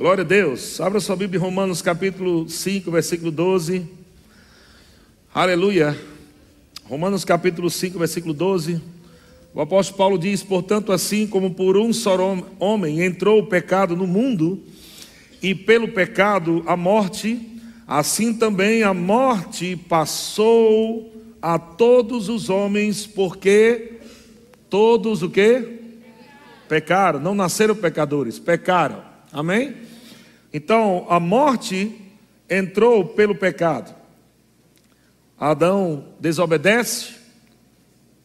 Glória a Deus. Abra sua Bíblia em Romanos capítulo 5, versículo 12. Aleluia. Romanos capítulo 5, versículo 12. O apóstolo Paulo diz: Portanto, assim como por um só homem entrou o pecado no mundo, e pelo pecado a morte, assim também a morte passou a todos os homens, porque todos o que? Pecaram, não nasceram pecadores, pecaram. Amém? Então, a morte entrou pelo pecado. Adão desobedece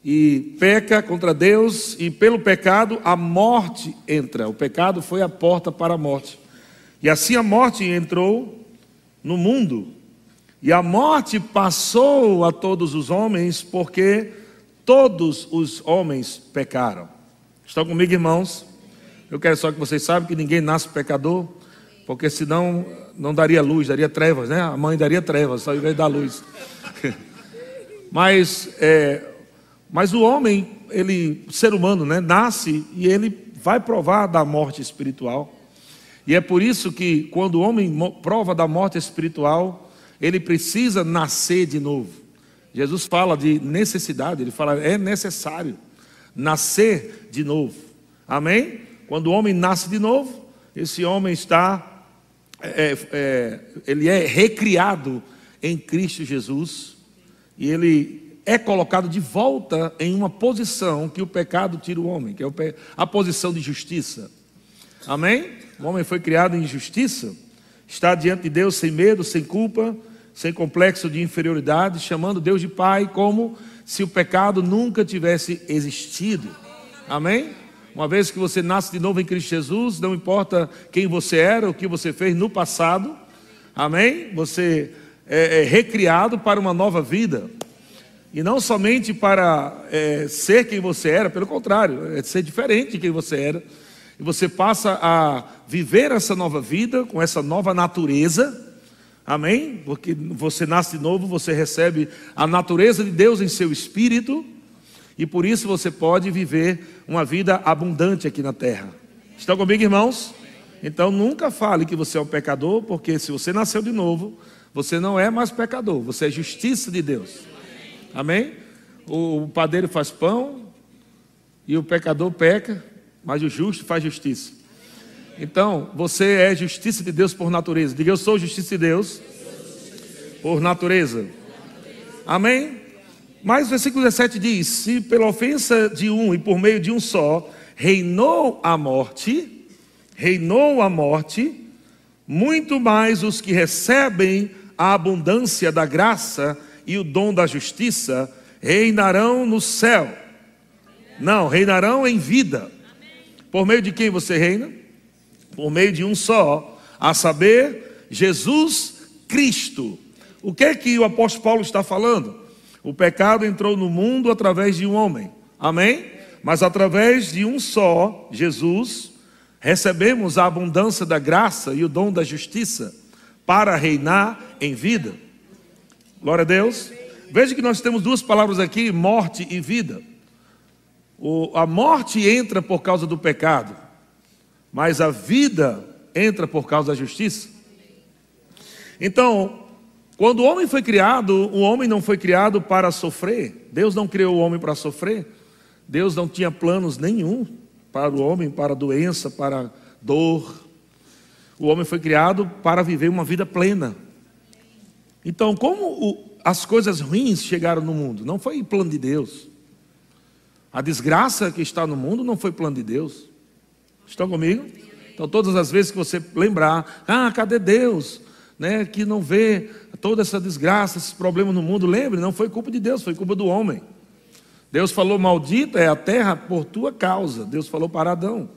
e peca contra Deus, e pelo pecado a morte entra. O pecado foi a porta para a morte. E assim a morte entrou no mundo. E a morte passou a todos os homens, porque todos os homens pecaram. Estão comigo, irmãos? Eu quero só que vocês saibam que ninguém nasce pecador porque senão não daria luz, daria trevas, né? A mãe daria trevas, só ao invés dar luz. mas, é, mas o homem, ele, ser humano, né, nasce e ele vai provar da morte espiritual. E é por isso que quando o homem prova da morte espiritual, ele precisa nascer de novo. Jesus fala de necessidade, ele fala é necessário nascer de novo. Amém? Quando o homem nasce de novo, esse homem está é, é, ele é recriado em Cristo Jesus e ele é colocado de volta em uma posição que o pecado tira o homem, que é a posição de justiça. Amém? O homem foi criado em justiça, está diante de Deus sem medo, sem culpa, sem complexo de inferioridade, chamando Deus de Pai como se o pecado nunca tivesse existido. Amém? Uma vez que você nasce de novo em Cristo Jesus, não importa quem você era, o que você fez no passado, amém? Você é, é recriado para uma nova vida. E não somente para é, ser quem você era, pelo contrário, é ser diferente de quem você era. E você passa a viver essa nova vida, com essa nova natureza, amém? Porque você nasce de novo, você recebe a natureza de Deus em seu espírito e por isso você pode viver uma vida abundante aqui na terra. Estão comigo, irmãos? Então nunca fale que você é um pecador, porque se você nasceu de novo, você não é mais pecador, você é justiça de Deus. Amém? O padeiro faz pão e o pecador peca, mas o justo faz justiça. Então, você é justiça de Deus por natureza. Diga, eu sou justiça de Deus por natureza. Amém? Mas o versículo 17 diz: Se pela ofensa de um e por meio de um só reinou a morte, reinou a morte, muito mais os que recebem a abundância da graça e o dom da justiça reinarão no céu. Não, reinarão em vida. Por meio de quem você reina? Por meio de um só, a saber, Jesus Cristo. O que é que o apóstolo Paulo está falando? O pecado entrou no mundo através de um homem. Amém? Mas através de um só, Jesus, recebemos a abundância da graça e o dom da justiça para reinar em vida. Glória a Deus. Veja que nós temos duas palavras aqui: morte e vida. O, a morte entra por causa do pecado, mas a vida entra por causa da justiça. Então, quando o homem foi criado, o homem não foi criado para sofrer. Deus não criou o homem para sofrer. Deus não tinha planos nenhum para o homem, para doença, para dor. O homem foi criado para viver uma vida plena. Então, como as coisas ruins chegaram no mundo? Não foi plano de Deus. A desgraça que está no mundo não foi plano de Deus. Estão comigo? Então, todas as vezes que você lembrar, ah, cadê Deus? Né, que não vê toda essa desgraça, esses problemas no mundo, lembre, não foi culpa de Deus, foi culpa do homem. Deus falou: Maldita é a terra por tua causa. Deus falou para Adão: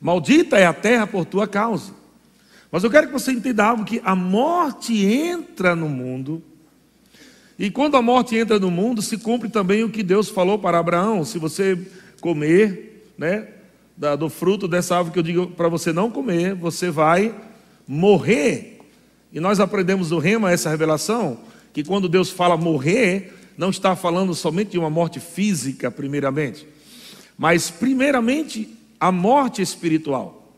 Maldita é a terra por tua causa. Mas eu quero que você entenda algo: que a morte entra no mundo, e quando a morte entra no mundo, se cumpre também o que Deus falou para Abraão: se você comer, né, do fruto dessa árvore que eu digo para você não comer, você vai morrer. E nós aprendemos do Rema essa revelação, que quando Deus fala morrer, não está falando somente de uma morte física, primeiramente, mas primeiramente a morte espiritual.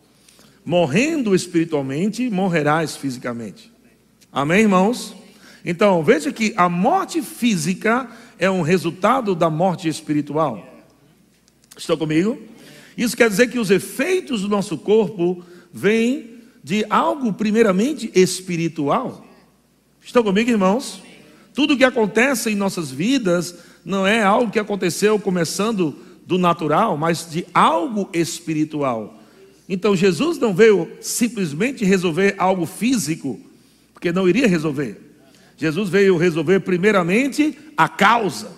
morrendo espiritualmente, morrerás fisicamente. Amém, irmãos? Então, veja que a morte física é um resultado da morte espiritual. Estão comigo? Isso quer dizer que os efeitos do nosso corpo vêm de algo primeiramente espiritual. Estão comigo, irmãos? Tudo que acontece em nossas vidas não é algo que aconteceu começando do natural, mas de algo espiritual. Então Jesus não veio simplesmente resolver algo físico, porque não iria resolver. Jesus veio resolver primeiramente a causa,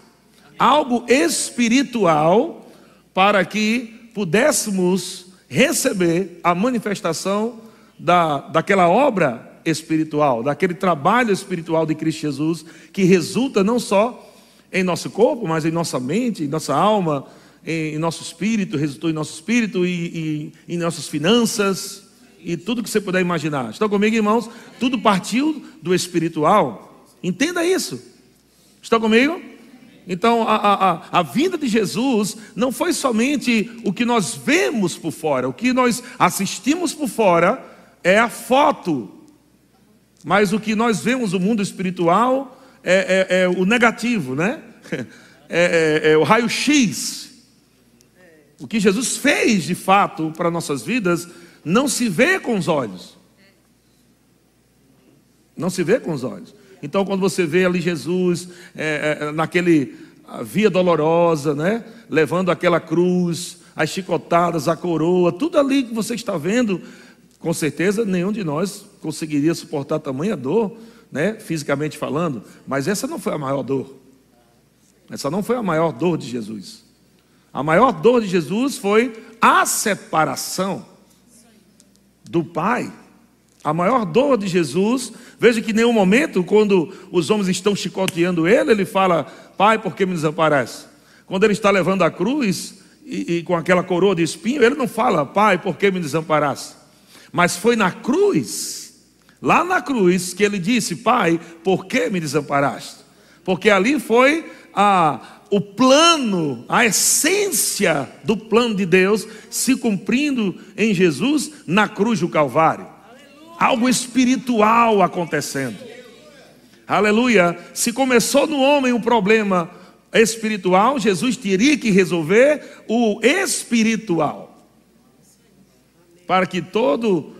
algo espiritual, para que pudéssemos receber a manifestação da, daquela obra espiritual, daquele trabalho espiritual de Cristo Jesus, que resulta não só em nosso corpo, mas em nossa mente, em nossa alma, em, nosso espírito, resultou em nosso espírito e, e em nossas finanças e tudo que você puder imaginar. Estão comigo, irmãos? Tudo partiu do espiritual. Entenda isso. Estão comigo? Então, a, a, a, vinda de Jesus não foi somente o que nós vemos por fora, o que nós assistimos por fora é a foto mas o que nós vemos no mundo espiritual é, é, é o negativo, né? É, é, é o raio-x. O que Jesus fez de fato para nossas vidas não se vê com os olhos. Não se vê com os olhos. Então, quando você vê ali Jesus é, é, naquele via dolorosa, né? Levando aquela cruz, as chicotadas, a coroa, tudo ali que você está vendo, com certeza nenhum de nós conseguiria suportar tamanha dor, né, fisicamente falando, mas essa não foi a maior dor. Essa não foi a maior dor de Jesus. A maior dor de Jesus foi a separação do Pai. A maior dor de Jesus, veja que em nenhum momento, quando os homens estão chicoteando ele, ele fala: Pai, por que me desamparaste? Quando ele está levando a cruz e, e com aquela coroa de espinho, ele não fala: Pai, por que me desamparaste? Mas foi na cruz, lá na cruz, que ele disse: Pai, por que me desamparaste? Porque ali foi a, o plano, a essência do plano de Deus se cumprindo em Jesus na cruz do Calvário. Algo espiritual acontecendo. Aleluia. Se começou no homem o problema espiritual, Jesus teria que resolver o espiritual para que todo,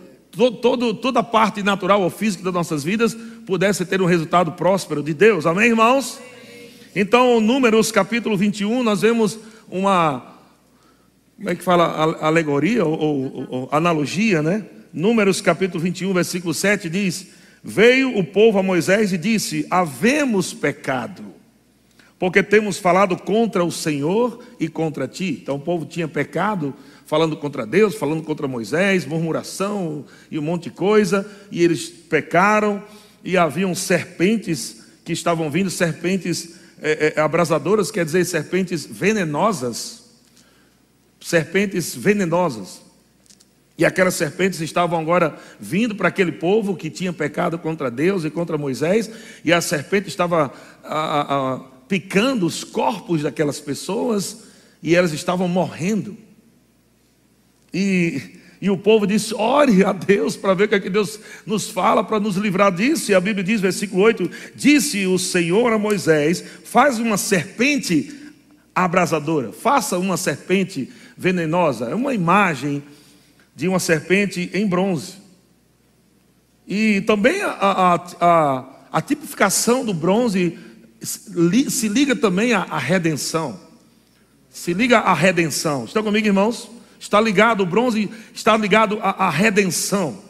todo, toda parte natural ou física das nossas vidas pudesse ter um resultado próspero de Deus. Amém, irmãos? Então, Números capítulo 21, nós vemos uma, como é que fala, alegoria ou, ou, ou analogia, né? Números capítulo 21, versículo 7 diz: Veio o povo a Moisés e disse: Havemos pecado, porque temos falado contra o Senhor e contra ti. Então o povo tinha pecado falando contra Deus, falando contra Moisés, murmuração e um monte de coisa, e eles pecaram, e haviam serpentes que estavam vindo, serpentes é, é, abrasadoras, quer dizer, serpentes venenosas, serpentes venenosas. E aquelas serpentes estavam agora vindo para aquele povo que tinha pecado contra Deus e contra Moisés, e a serpente estava a, a, a, picando os corpos daquelas pessoas, e elas estavam morrendo. E, e o povo disse: ore a Deus para ver o que, é que Deus nos fala para nos livrar disso. E a Bíblia diz, versículo 8: Disse o Senhor a Moisés: Faz uma serpente abrasadora, faça uma serpente venenosa. É uma imagem de uma serpente em bronze. E também a, a, a, a tipificação do bronze se liga também à, à redenção. Se liga à redenção. Estão comigo, irmãos? Está ligado, o bronze está ligado à, à redenção.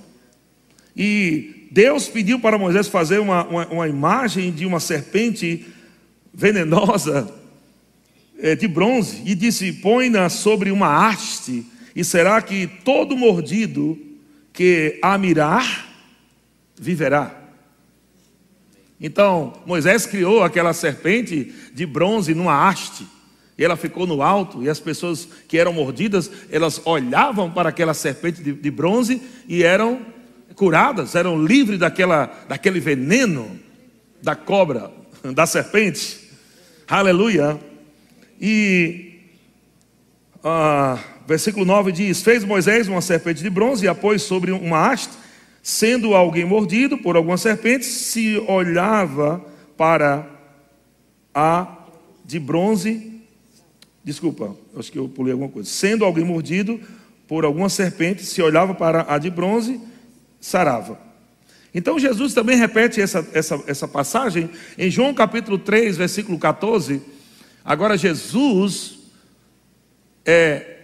E Deus pediu para Moisés fazer uma, uma, uma imagem de uma serpente venenosa é, de bronze e disse: põe-na sobre uma haste, e será que todo mordido que a mirar viverá. Então, Moisés criou aquela serpente de bronze numa haste. E ela ficou no alto, e as pessoas que eram mordidas, elas olhavam para aquela serpente de, de bronze e eram curadas, eram livres daquela, daquele veneno da cobra, da serpente. Aleluia. E ah, versículo 9 diz: Fez Moisés uma serpente de bronze e a pôs sobre uma haste, sendo alguém mordido por alguma serpente, se olhava para a de bronze. Desculpa, acho que eu pulei alguma coisa. Sendo alguém mordido por alguma serpente, se olhava para a de bronze, sarava. Então Jesus também repete essa, essa, essa passagem em João capítulo 3, versículo 14. Agora Jesus é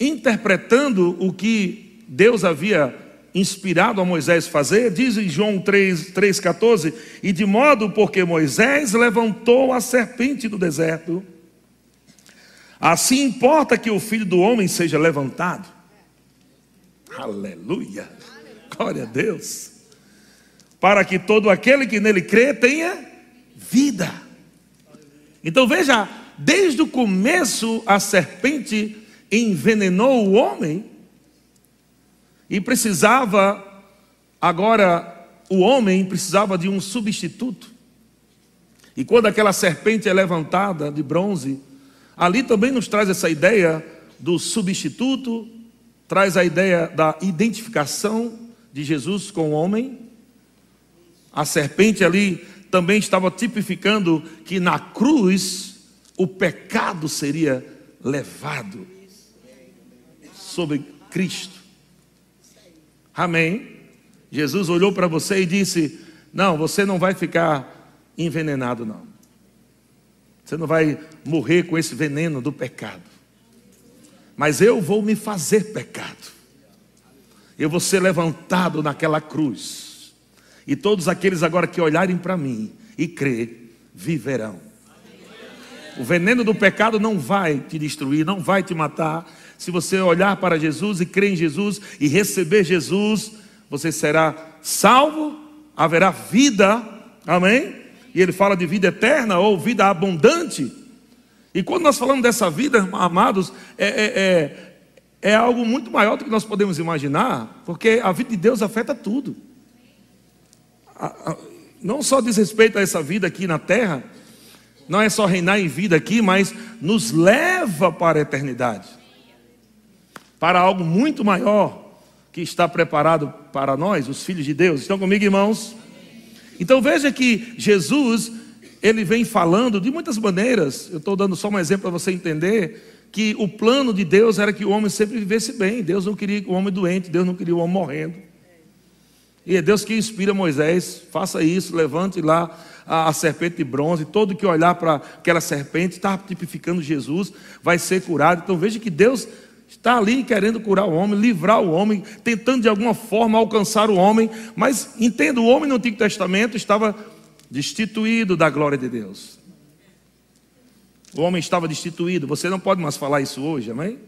interpretando o que Deus havia inspirado a Moisés fazer, diz em João 3,14: E de modo porque Moisés levantou a serpente do deserto, assim importa que o filho do homem seja levantado. Aleluia, glória a Deus, para que todo aquele que nele crê tenha vida. Então veja, desde o começo a serpente envenenou o homem e precisava, agora, o homem precisava de um substituto. E quando aquela serpente é levantada de bronze, ali também nos traz essa ideia do substituto, traz a ideia da identificação de Jesus com o homem. A serpente ali também estava tipificando que na cruz o pecado seria levado sobre Cristo. Amém? Jesus olhou para você e disse: Não, você não vai ficar envenenado, não. Você não vai morrer com esse veneno do pecado. Mas eu vou me fazer pecado. Eu vou ser levantado naquela cruz. E todos aqueles agora que olharem para mim e crer, viverão. O veneno do pecado não vai te destruir, não vai te matar, se você olhar para Jesus e crer em Jesus e receber Jesus, você será salvo, haverá vida, amém? E ele fala de vida eterna ou vida abundante. E quando nós falamos dessa vida, amados, é, é, é, é algo muito maior do que nós podemos imaginar, porque a vida de Deus afeta tudo. Não só diz respeito a essa vida aqui na terra, não é só reinar em vida aqui, mas nos leva para a eternidade para algo muito maior que está preparado para nós, os filhos de Deus. Estão comigo, irmãos? Então veja que Jesus, ele vem falando de muitas maneiras. Eu estou dando só um exemplo para você entender que o plano de Deus era que o homem sempre vivesse bem. Deus não queria o homem doente, Deus não queria o homem morrendo. E é Deus que inspira Moisés, faça isso, levante lá a, a serpente de bronze, todo que olhar para aquela serpente está tipificando Jesus, vai ser curado. Então veja que Deus Está ali querendo curar o homem, livrar o homem, tentando de alguma forma alcançar o homem, mas entenda, o homem no Antigo Testamento estava destituído da glória de Deus. O homem estava destituído. Você não pode mais falar isso hoje, amém?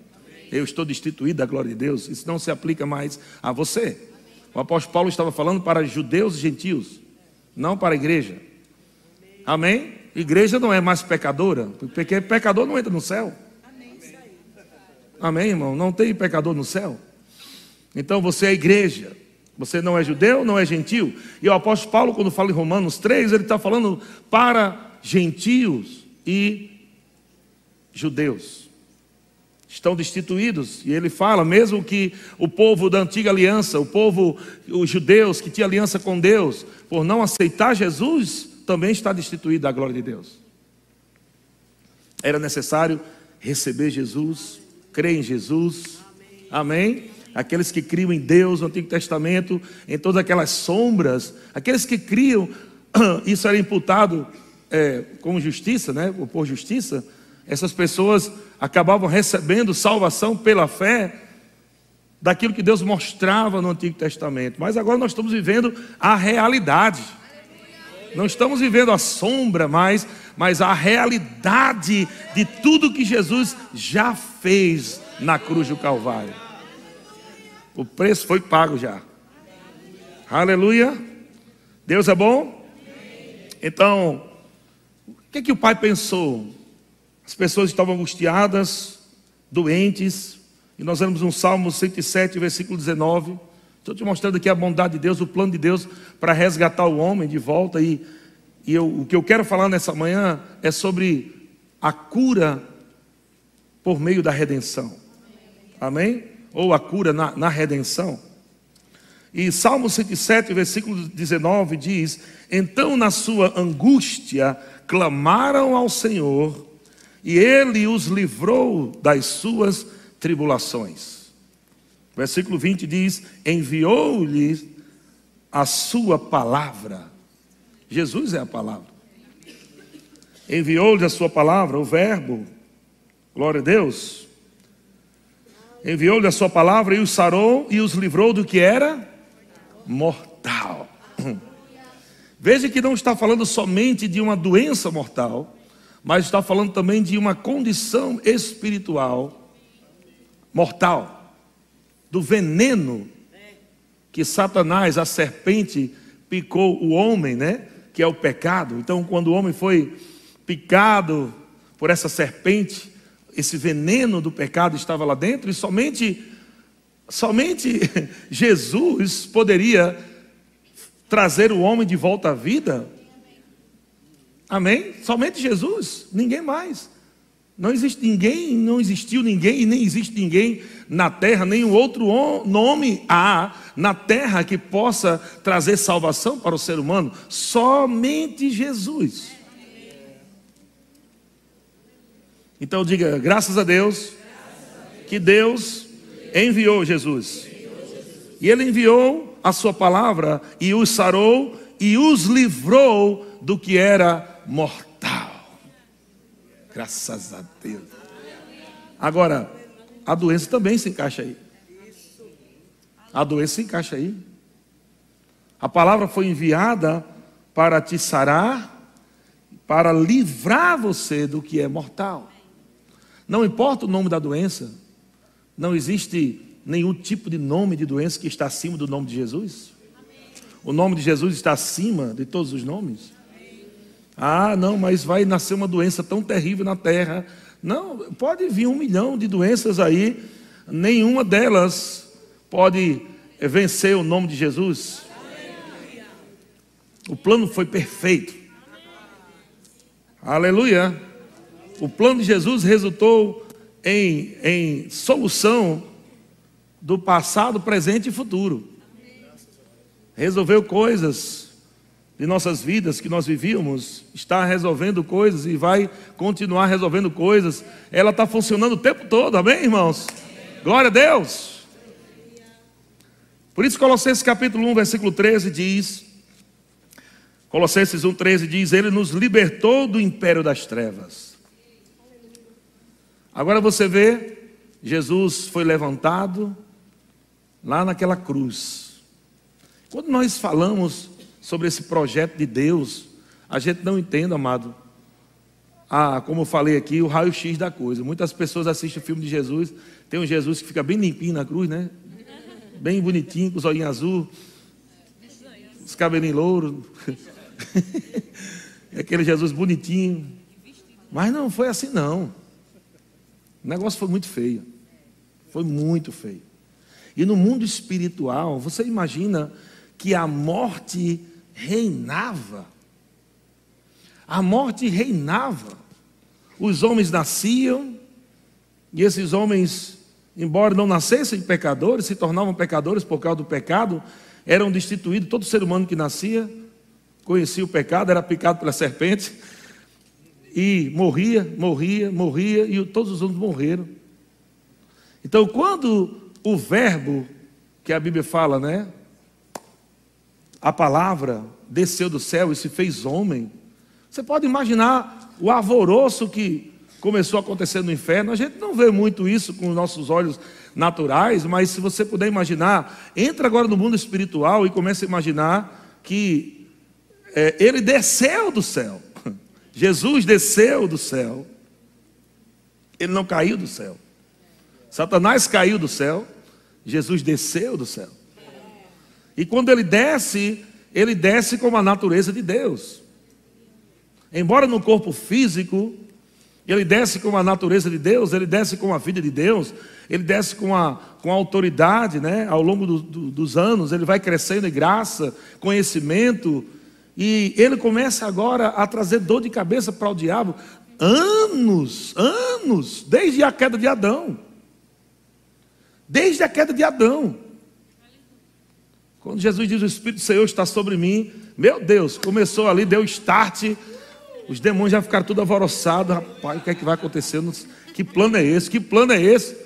Eu estou destituído da glória de Deus. Isso não se aplica mais a você. O apóstolo Paulo estava falando para judeus e gentios, não para a igreja. Amém? Igreja não é mais pecadora, porque pecador não entra no céu. Amém, irmão? Não tem pecador no céu. Então você é igreja. Você não é judeu, não é gentil. E o apóstolo Paulo, quando fala em Romanos 3, ele está falando para gentios e judeus. Estão destituídos. E ele fala, mesmo que o povo da antiga aliança, o povo, os judeus que tinha aliança com Deus, por não aceitar Jesus, também está destituído da glória de Deus. Era necessário receber Jesus crê em Jesus. Amém. Amém? Aqueles que criam em Deus no Antigo Testamento, em todas aquelas sombras, aqueles que criam, isso era imputado é, como justiça, né? Ou por justiça. Essas pessoas acabavam recebendo salvação pela fé daquilo que Deus mostrava no Antigo Testamento. Mas agora nós estamos vivendo a realidade. Não estamos vivendo a sombra mais, mas a realidade de tudo que Jesus já fez na cruz do Calvário. O preço foi pago já. Aleluia. Deus é bom? Então, o que, é que o pai pensou? As pessoas estavam angustiadas, doentes, e nós vemos um Salmo 107, versículo 19. Estou te mostrando aqui a bondade de Deus, o plano de Deus para resgatar o homem de volta. E, e eu, o que eu quero falar nessa manhã é sobre a cura por meio da redenção. Amém? Ou a cura na, na redenção. E Salmo 107, versículo 19 diz: Então na sua angústia clamaram ao Senhor, e ele os livrou das suas tribulações. Versículo 20 diz: Enviou-lhes a sua palavra. Jesus é a palavra. Enviou-lhes a sua palavra, o Verbo. Glória a Deus. Enviou-lhe a sua palavra e os sarou e os livrou do que era mortal. Veja que não está falando somente de uma doença mortal, mas está falando também de uma condição espiritual mortal, do veneno que Satanás, a serpente, picou o homem, né? Que é o pecado. Então, quando o homem foi picado por essa serpente, esse veneno do pecado estava lá dentro e somente somente Jesus poderia trazer o homem de volta à vida. Amém? Somente Jesus, ninguém mais. Não existe ninguém, não existiu ninguém e nem existe ninguém na terra, nenhum outro nome há na terra que possa trazer salvação para o ser humano. Somente Jesus. Então diga, graças a Deus, que Deus enviou Jesus. E Ele enviou a Sua palavra e os sarou e os livrou do que era mortal. Graças a Deus. Agora, a doença também se encaixa aí. A doença se encaixa aí. A palavra foi enviada para te sarar, para livrar você do que é mortal. Não importa o nome da doença, não existe nenhum tipo de nome de doença que está acima do nome de Jesus. O nome de Jesus está acima de todos os nomes. Ah, não, mas vai nascer uma doença tão terrível na terra. Não, pode vir um milhão de doenças aí, nenhuma delas pode vencer o nome de Jesus. O plano foi perfeito. Aleluia. O plano de Jesus resultou em, em solução do passado, presente e futuro. Resolveu coisas de nossas vidas que nós vivíamos, está resolvendo coisas e vai continuar resolvendo coisas. Ela está funcionando o tempo todo, amém, irmãos? Glória a Deus. Por isso, Colossenses capítulo 1, versículo 13 diz: Colossenses 1, 13 diz: Ele nos libertou do império das trevas. Agora você vê, Jesus foi levantado lá naquela cruz. Quando nós falamos sobre esse projeto de Deus, a gente não entende, amado. Ah, como eu falei aqui, o raio-x da coisa. Muitas pessoas assistem o filme de Jesus, tem um Jesus que fica bem limpinho na cruz, né? Bem bonitinho, com os olhinhos azul, os cabelinhos louros. Aquele Jesus bonitinho. Mas não foi assim, não. O negócio foi muito feio. Foi muito feio. E no mundo espiritual, você imagina que a morte reinava. A morte reinava. Os homens nasciam, e esses homens, embora não nascessem pecadores, se tornavam pecadores por causa do pecado, eram destituídos. Todo ser humano que nascia conhecia o pecado, era picado pela serpente, e morria, morria, morria, e todos os homens morreram. Então, quando o verbo que a Bíblia fala, né? A palavra desceu do céu e se fez homem. Você pode imaginar o alvoroço que começou a acontecer no inferno. A gente não vê muito isso com os nossos olhos naturais, mas se você puder imaginar, entra agora no mundo espiritual e começa a imaginar que é, ele desceu do céu. Jesus desceu do céu. Ele não caiu do céu. Satanás caiu do céu. Jesus desceu do céu. E quando ele desce, ele desce com a natureza de Deus. Embora no corpo físico, ele desce com a natureza de Deus, ele desce com a vida de Deus, ele desce com a, com a autoridade, né? Ao longo do, do, dos anos, ele vai crescendo em graça, conhecimento, e ele começa agora a trazer dor de cabeça para o diabo. Anos, anos, desde a queda de Adão. Desde a queda de Adão. Quando Jesus diz: O Espírito do Senhor está sobre mim, meu Deus, começou ali, deu start. Os demônios já ficaram tudo alvoroçados. Rapaz, o que é que vai acontecer? Que plano é esse? Que plano é esse?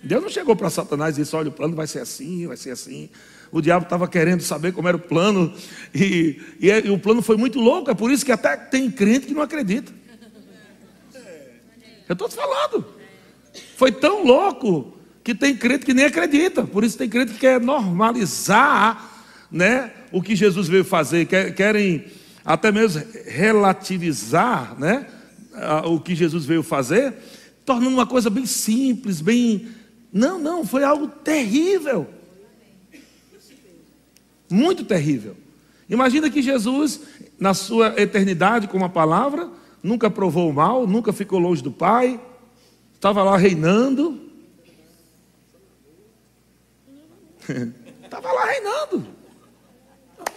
Deus não chegou para Satanás e disse: Olha, o plano vai ser assim, vai ser assim. O diabo estava querendo saber como era o plano, e, e, e, o plano foi muito louco. É por isso que até tem crente que não acredita. Eu estou te falando. Foi tão louco que tem crente que nem acredita. Por isso tem crente que quer normalizar né, o que Jesus veio fazer, querem até mesmo relativizar né, o que Jesus veio fazer, tornando uma coisa bem simples, bem. Não, não, foi algo terrível. Muito terrível. Imagina que Jesus, na sua eternidade com uma palavra, nunca provou o mal, nunca ficou longe do Pai, estava lá reinando. Estava lá reinando.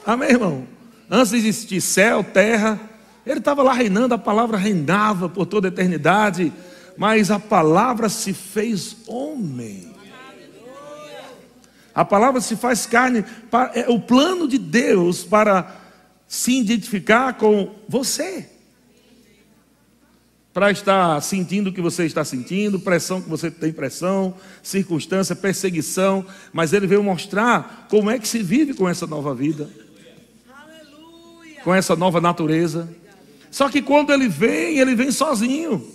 Amém, irmão? Antes de existir céu, terra, ele estava lá reinando, a palavra reinava por toda a eternidade, mas a palavra se fez homem. A palavra se faz carne, é o plano de Deus para se identificar com você. Para estar sentindo o que você está sentindo, pressão que você tem pressão, circunstância, perseguição, mas ele veio mostrar como é que se vive com essa nova vida com essa nova natureza. Só que quando ele vem, ele vem sozinho.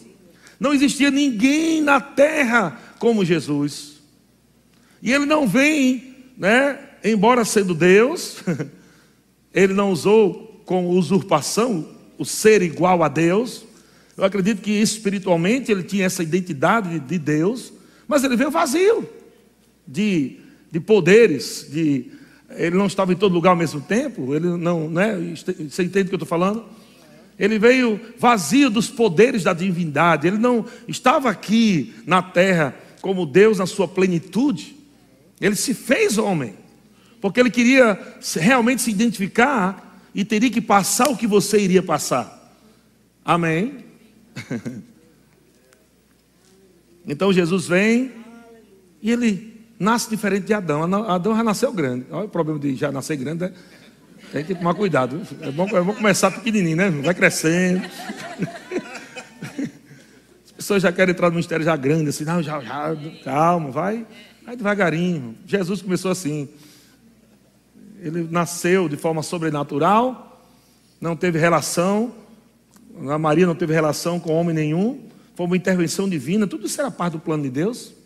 Não existia ninguém na terra como Jesus. E ele não vem, né, embora sendo Deus, ele não usou com usurpação o ser igual a Deus. Eu acredito que espiritualmente ele tinha essa identidade de Deus, mas ele veio vazio de, de poderes, de ele não estava em todo lugar ao mesmo tempo, ele não, né? Você entende o que eu estou falando? Ele veio vazio dos poderes da divindade, ele não estava aqui na terra como Deus na sua plenitude, ele se fez homem, porque ele queria realmente se identificar e teria que passar o que você iria passar. Amém? Então Jesus vem e ele nasce diferente de Adão. Adão já nasceu grande. Olha o problema de já nascer grande, né? Tem que tomar cuidado. É bom, é bom começar pequenininho, né? Vai crescendo. As pessoas já querem entrar no ministério já grande, assim, não, já, já, calma, vai, vai devagarinho. Jesus começou assim. Ele nasceu de forma sobrenatural, não teve relação, a Maria não teve relação com homem nenhum, foi uma intervenção divina, tudo isso era parte do plano de Deus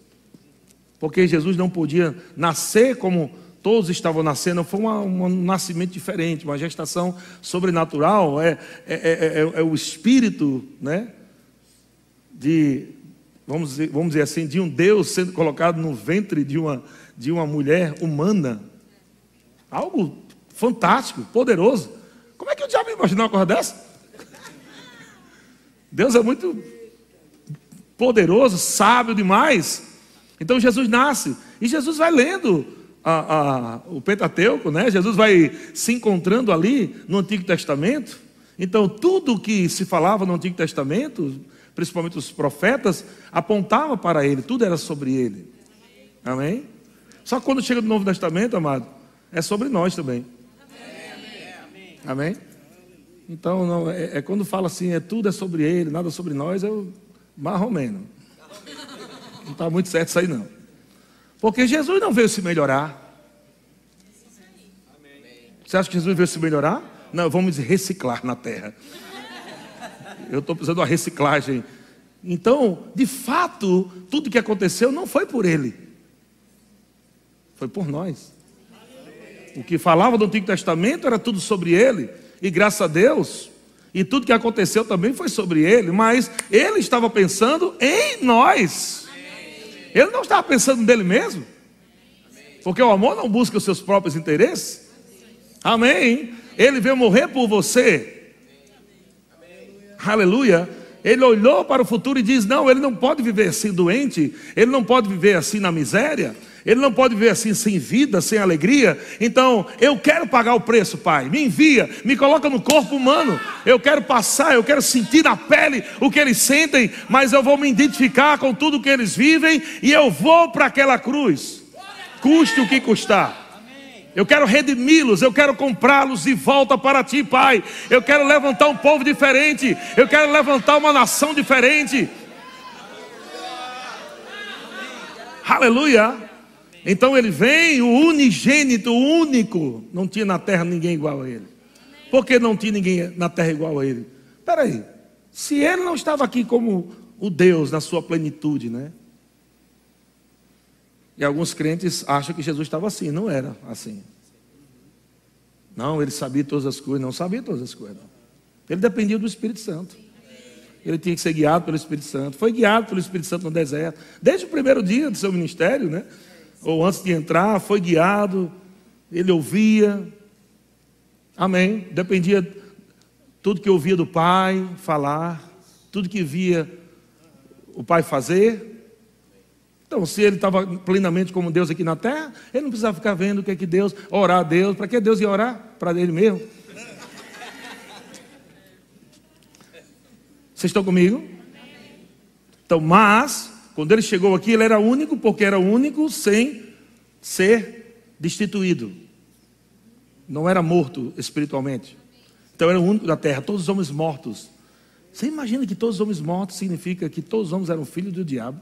porque Jesus não podia nascer como todos estavam nascendo, foi um nascimento diferente, uma gestação sobrenatural, é, é, é, é, o espírito, né? De, vamos dizer, vamos dizer assim, de um Deus sendo colocado no ventre de uma, de uma mulher humana. Algo fantástico, poderoso. Como é que o diabo imaginou uma coisa dessa? Deus é muito poderoso, sábio demais. Então Jesus nasce e Jesus vai lendo a, a, o Pentateuco, né? Jesus vai se encontrando ali no Antigo Testamento. Então tudo que se falava no Antigo Testamento, principalmente os profetas, apontava para ele, tudo era sobre ele. Amém? Só que quando chega no Novo Testamento, amado, é sobre nós também. Amém? Então, não, é, é, quando fala assim, é tudo é sobre ele, nada sobre nós, mais ou menos. Não está muito certo isso aí, não. Porque Jesus não veio se melhorar. Você acha que Jesus veio se melhorar? Não, vamos reciclar na terra. Eu estou precisando de uma reciclagem. Então, de fato, tudo que aconteceu não foi por ele, foi por nós. O que falava do Antigo Testamento era tudo sobre ele, e graças a Deus, e tudo que aconteceu também foi sobre ele, mas ele estava pensando em nós. Ele não estava pensando nele mesmo. Porque o amor não busca os seus próprios interesses. Amém. Ele veio morrer por você. Aleluia. Ele olhou para o futuro e diz: Não, ele não pode viver assim doente, ele não pode viver assim na miséria, Ele não pode viver assim sem vida, sem alegria. Então, eu quero pagar o preço, Pai. Me envia, me coloca no corpo humano. Eu quero passar, eu quero sentir na pele o que eles sentem, mas eu vou me identificar com tudo que eles vivem e eu vou para aquela cruz. Custe o que custar. Eu quero redimi-los, eu quero comprá-los de volta para ti, Pai. Eu quero levantar um povo diferente, eu quero levantar uma nação diferente. Aleluia. Então ele vem, o unigênito, o único. Não tinha na terra ninguém igual a ele. Por que não tinha ninguém na terra igual a ele? Espera aí. Se ele não estava aqui como o Deus na sua plenitude, né? E alguns crentes acham que Jesus estava assim, não era assim. Não, ele sabia todas as coisas, não sabia todas as coisas. Não. Ele dependia do Espírito Santo. Ele tinha que ser guiado pelo Espírito Santo. Foi guiado pelo Espírito Santo no deserto. Desde o primeiro dia do seu ministério, né? Ou antes de entrar, foi guiado. Ele ouvia. Amém. Dependia tudo que ouvia do Pai falar, tudo que via o Pai fazer. Então, se ele estava plenamente como Deus aqui na terra, ele não precisava ficar vendo o que é que Deus, orar a Deus. Para que Deus ia orar? Para ele mesmo. Vocês estão comigo? Então, mas, quando ele chegou aqui, ele era único, porque era único sem ser destituído. Não era morto espiritualmente. Então, era o único da terra, todos os homens mortos. Você imagina que todos os homens mortos significa que todos os homens eram filhos do diabo?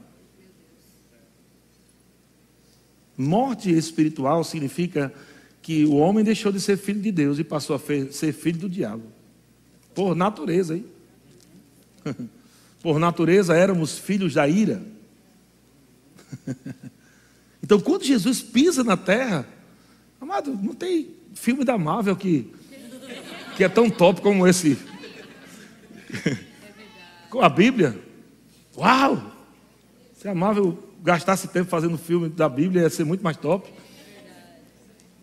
Morte espiritual significa que o homem deixou de ser filho de Deus e passou a ser filho do diabo. Por natureza, hein? Por natureza éramos filhos da ira. Então, quando Jesus pisa na terra, amado, não tem filme da Marvel que, que é tão top como esse. Com a Bíblia. Uau! Se a Marvel gastasse tempo fazendo filme da Bíblia, ia ser muito mais top.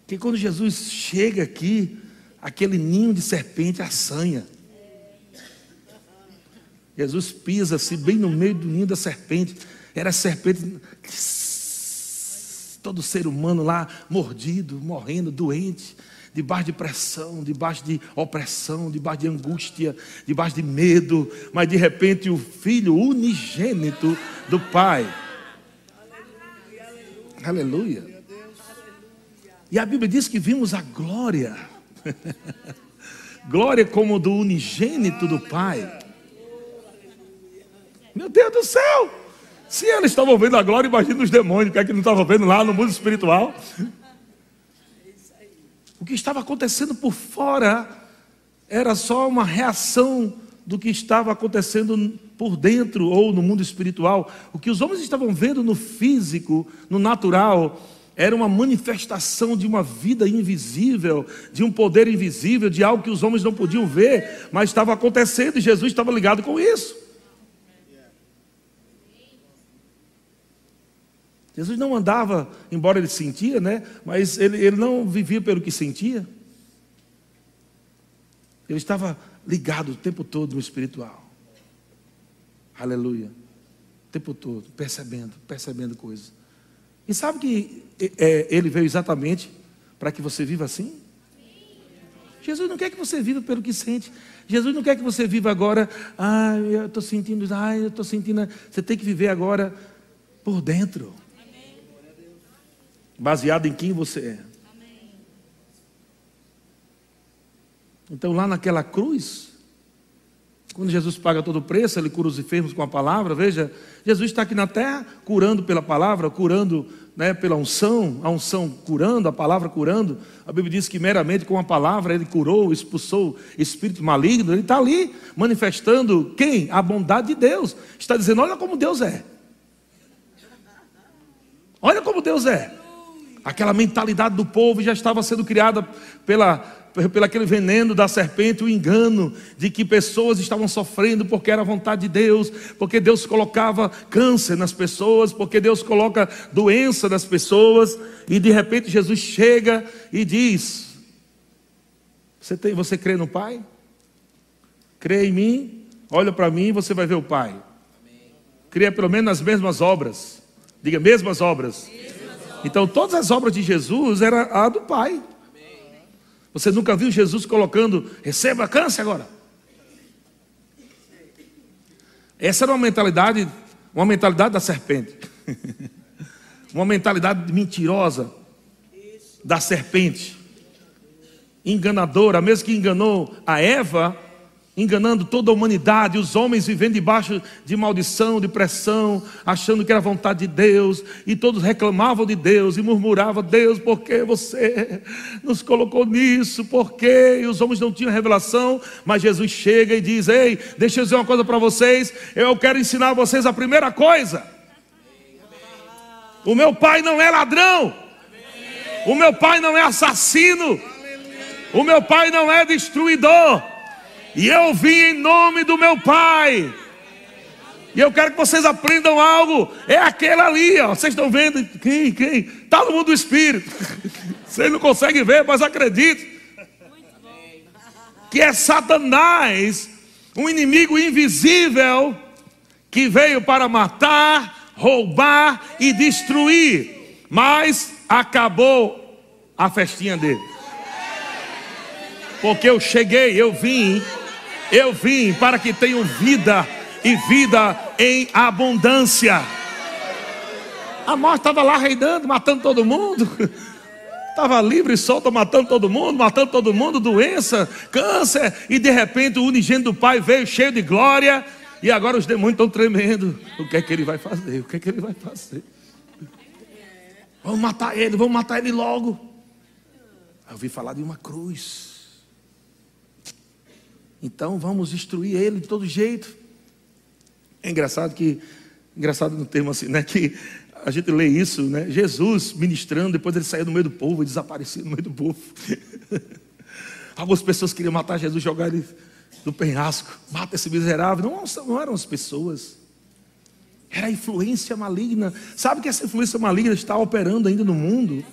Porque quando Jesus chega aqui, aquele ninho de serpente assanha. Jesus pisa-se bem no meio do ninho da serpente. Era serpente, todo ser humano lá mordido, morrendo, doente, debaixo de pressão, debaixo de opressão, debaixo de angústia, debaixo de medo. Mas de repente o filho unigênito do Pai. Aleluia. Aleluia. E a Bíblia diz que vimos a glória. glória como do unigênito do Pai. Meu Deus do céu! Se eles estavam vendo a glória, imagina os demônios, que é que não estavam vendo lá no mundo espiritual. O que estava acontecendo por fora era só uma reação do que estava acontecendo por dentro ou no mundo espiritual. O que os homens estavam vendo no físico, no natural, era uma manifestação de uma vida invisível, de um poder invisível, de algo que os homens não podiam ver, mas estava acontecendo e Jesus estava ligado com isso. Jesus não andava, embora ele sentia, né? Mas ele, ele não vivia pelo que sentia. Ele estava ligado o tempo todo no espiritual. Aleluia. O tempo todo, percebendo, percebendo coisas. E sabe que é, ele veio exatamente para que você viva assim? Jesus não quer que você viva pelo que sente. Jesus não quer que você viva agora, ah, eu estou sentindo, ah, eu estou sentindo. Você tem que viver agora por dentro baseado em quem você é. Então, lá naquela cruz, quando Jesus paga todo o preço, ele cura os enfermos com a palavra. Veja, Jesus está aqui na terra curando pela palavra, curando né, pela unção, a unção curando, a palavra curando. A Bíblia diz que meramente com a palavra ele curou, expulsou espírito maligno. Ele está ali manifestando quem? A bondade de Deus. Está dizendo: olha como Deus é. Olha como Deus é. Aquela mentalidade do povo já estava sendo criada pela, pelo aquele veneno da serpente, o engano de que pessoas estavam sofrendo porque era vontade de Deus, porque Deus colocava câncer nas pessoas, porque Deus coloca doença nas pessoas, e de repente Jesus chega e diz: Você, tem, você crê no Pai? Crê em mim? Olha para mim e você vai ver o Pai. Crê pelo menos nas mesmas obras. Diga, mesmas obras Então todas as obras de Jesus eram a do Pai. Você nunca viu Jesus colocando, receba câncer agora. Essa era uma mentalidade, uma mentalidade da serpente. uma mentalidade mentirosa da serpente. Enganadora, mesmo que enganou a Eva, enganando toda a humanidade, os homens vivendo debaixo de maldição, de pressão, achando que era vontade de Deus, e todos reclamavam de Deus e murmuravam: Deus, por que você nos colocou nisso? Por quê? E os homens não tinham revelação, mas Jesus chega e diz: Ei, deixa eu dizer uma coisa para vocês, eu quero ensinar a vocês a primeira coisa. O meu pai não é ladrão, o meu pai não é assassino, o meu pai não é destruidor. E eu vim em nome do meu Pai. E eu quero que vocês aprendam algo. É aquele ali, ó. Vocês estão vendo? Quem? Quem? Está no mundo do Espírito. Vocês não conseguem ver, mas acredite. Que é Satanás, um inimigo invisível, que veio para matar, roubar e destruir. Mas acabou a festinha dele. Porque eu cheguei, eu vim eu vim para que tenham vida e vida em abundância. A morte estava lá reinando, matando todo mundo. Estava livre e solta, matando todo mundo, matando todo mundo, doença, câncer. E de repente o unigênito do Pai veio cheio de glória. E agora os demônios estão tremendo. O que é que ele vai fazer? O que é que ele vai fazer? Vamos matar ele, vamos matar ele logo. Eu ouvi falar de uma cruz. Então vamos destruir ele de todo jeito. É engraçado que, engraçado no termo assim, né? Que a gente lê isso, né? Jesus ministrando, depois ele saiu no meio do povo e desaparecia no meio do povo. Algumas pessoas queriam matar Jesus, jogar ele do penhasco. Mata esse miserável. Não, não eram as pessoas. Era a influência maligna. Sabe que essa influência maligna está operando ainda no mundo?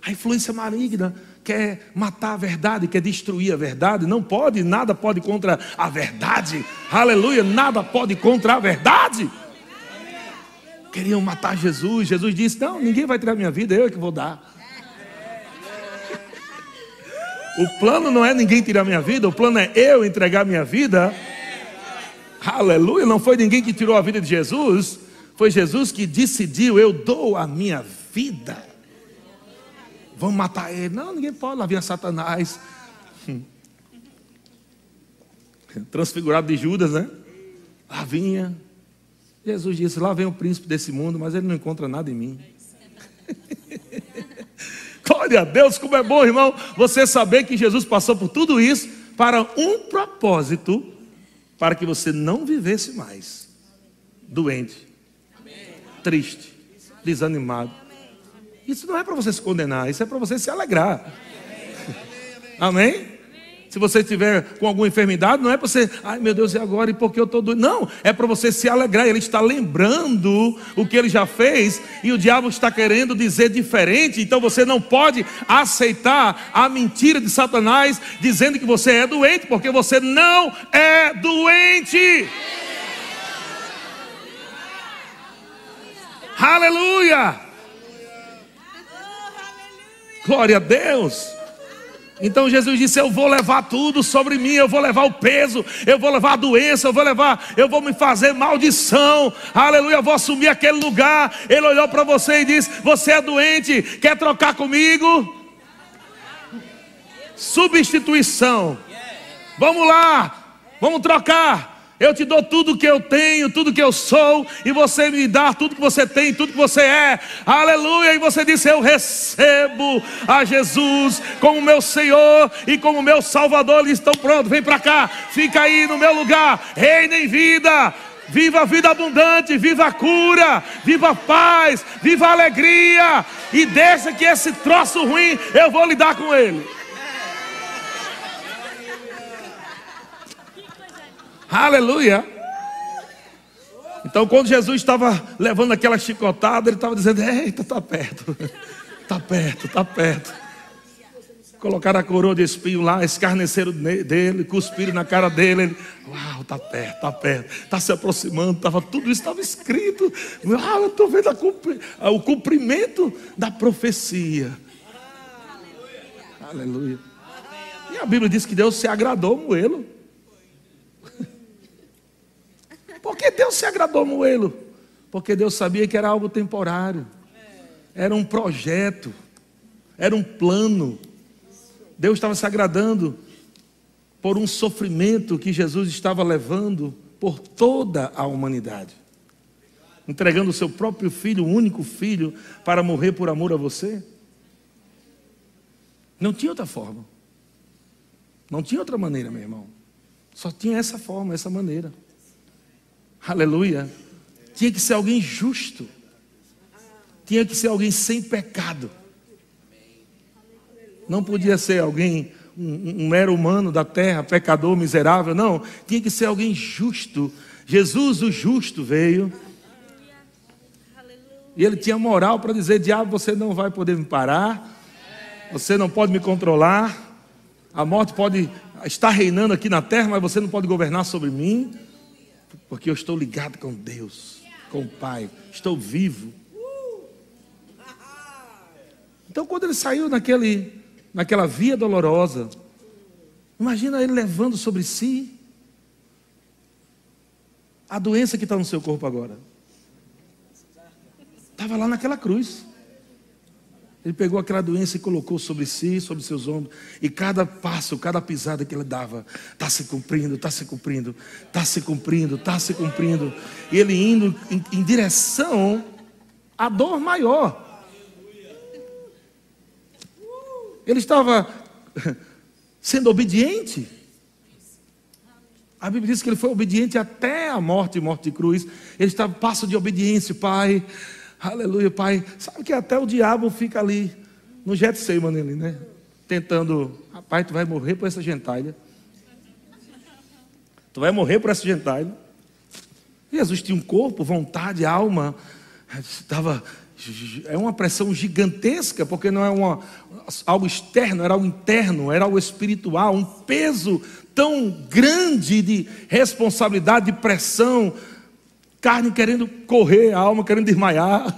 A influência maligna quer matar a verdade, quer destruir a verdade, não pode, nada pode contra a verdade. Aleluia, nada pode contra a verdade. Queriam matar Jesus. Jesus disse: Não, ninguém vai tirar minha vida, eu é que vou dar. O plano não é ninguém tirar minha vida, o plano é eu entregar minha vida. Aleluia, não foi ninguém que tirou a vida de Jesus, foi Jesus que decidiu: Eu dou a minha vida. Vamos matar ele. Não, ninguém pode. Lá vinha Satanás. Transfigurado de Judas, né? Lá vinha. Jesus disse: Lá vem o príncipe desse mundo, mas ele não encontra nada em mim. Glória a Deus, como é bom, irmão, você saber que Jesus passou por tudo isso para um propósito, para que você não vivesse mais doente, triste, desanimado isso não é para você se condenar, isso é para você se alegrar. Amém? Se você estiver com alguma enfermidade, não é para você, ai meu Deus, e agora? E por que eu estou doido? Não, é para você se alegrar. Ele está lembrando o que ele já fez e o diabo está querendo dizer diferente. Então você não pode aceitar a mentira de Satanás dizendo que você é doente, porque você não é doente. Aleluia! Glória a Deus. Então Jesus disse: Eu vou levar tudo sobre mim, eu vou levar o peso, eu vou levar a doença, eu vou levar, eu vou me fazer maldição, aleluia, eu vou assumir aquele lugar. Ele olhou para você e disse: Você é doente, quer trocar comigo? Substituição, vamos lá, vamos trocar. Eu te dou tudo que eu tenho, tudo que eu sou, e você me dá tudo que você tem, tudo que você é. Aleluia! E você disse: Eu recebo a Jesus como meu Senhor e como meu Salvador. Eles estão prontos, vem para cá, fica aí no meu lugar, reina em vida. Viva a vida abundante, viva a cura, viva a paz, viva a alegria, e deixa que esse troço ruim eu vou lidar com ele. Aleluia. Então, quando Jesus estava levando aquela chicotada, ele estava dizendo: Eita, está perto, está perto, está perto. Colocaram a coroa de espinho lá, escarneceram dele, cuspiram na cara dele. Ele, Uau, tá perto, está perto, está se aproximando, tava, tudo isso estava escrito. Uau, eu estou vendo a, o cumprimento da profecia. Aleluia. Aleluia. E a Bíblia diz que Deus se agradou moê-lo. Por que Deus se agradou moê-lo? Porque Deus sabia que era algo temporário. Era um projeto. Era um plano. Deus estava se agradando por um sofrimento que Jesus estava levando por toda a humanidade. Entregando o seu próprio filho, o único filho, para morrer por amor a você. Não tinha outra forma. Não tinha outra maneira, meu irmão. Só tinha essa forma, essa maneira. Aleluia. Tinha que ser alguém justo. Tinha que ser alguém sem pecado. Não podia ser alguém, um, um mero humano da terra, pecador, miserável. Não, tinha que ser alguém justo. Jesus, o justo, veio. E ele tinha moral para dizer: Diabo, você não vai poder me parar. Você não pode me controlar. A morte pode estar reinando aqui na terra, mas você não pode governar sobre mim. Porque eu estou ligado com Deus, com o Pai. Estou vivo. Então, quando ele saiu naquele naquela via dolorosa. Imagina ele levando sobre si a doença que está no seu corpo agora. Estava lá naquela cruz. Ele pegou aquela doença e colocou sobre si, sobre seus ombros. E cada passo, cada pisada que ele dava, está se cumprindo, está se cumprindo, está se cumprindo, está se cumprindo. E ele indo em, em direção à dor maior. Ele estava sendo obediente. A Bíblia diz que ele foi obediente até a morte morte de cruz. Ele estava passo de obediência, Pai. Aleluia, Pai. Sabe que até o diabo fica ali no Getsemane ali, né? Tentando, rapaz, tu vai morrer por essa gentalha. Tu vai morrer por essa gentalha. Jesus tinha um corpo, vontade, alma. Estava é uma pressão gigantesca, porque não é uma, algo externo, era algo interno, era algo espiritual, um peso tão grande de responsabilidade, de pressão, carne querendo correr, a alma querendo desmaiar.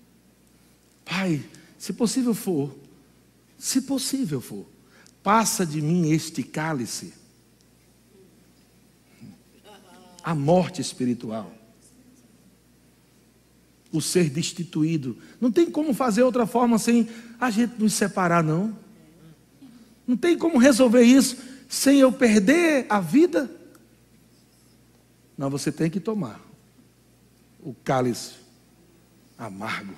Pai, se possível for, se possível for, passa de mim este cálice, a morte espiritual o ser destituído. Não tem como fazer outra forma sem a gente nos separar, não. Não tem como resolver isso sem eu perder a vida. Não, você tem que tomar o cálice amargo.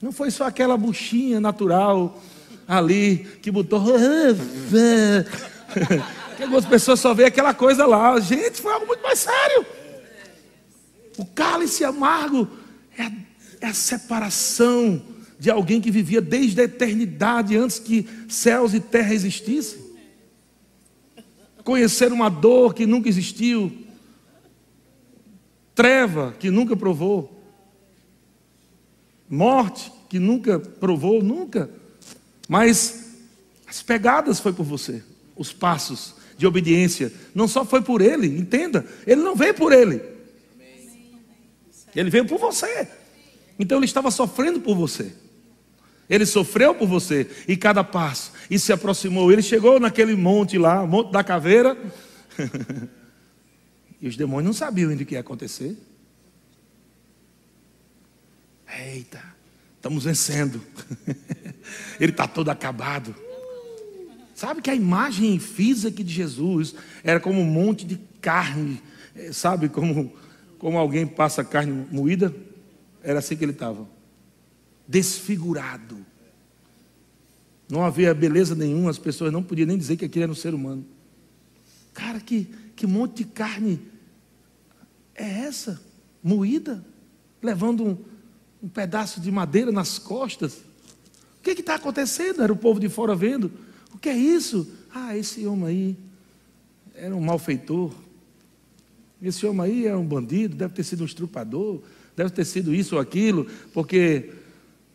Não foi só aquela buchinha natural ali que botou. que algumas pessoas só veem aquela coisa lá. Gente, foi algo muito mais sério. O cálice amargo é a, é a separação de alguém que vivia desde a eternidade, antes que céus e terra existissem. Conhecer uma dor que nunca existiu, treva que nunca provou, morte que nunca provou, nunca. Mas as pegadas foi por você, os passos de obediência, não só foi por ele, entenda, ele não veio por ele. Ele veio por você. Então ele estava sofrendo por você. Ele sofreu por você. E cada passo. E se aproximou. Ele chegou naquele monte lá, monte da caveira. e os demônios não sabiam ainda o que ia acontecer. Eita, estamos vencendo. Ele está todo acabado. Sabe que a imagem física de Jesus era como um monte de carne, eh, sabe, como como alguém passa carne moída, era assim que ele estava. Desfigurado. Não havia beleza nenhuma, as pessoas não podiam nem dizer que aquele era um ser humano. Cara, que, que monte de carne é essa? Moída? Levando um, um pedaço de madeira nas costas? O que está acontecendo? Era o povo de fora vendo. O que é isso? Ah, esse homem aí era um malfeitor. Esse homem aí é um bandido, deve ter sido um estrupador, deve ter sido isso ou aquilo, porque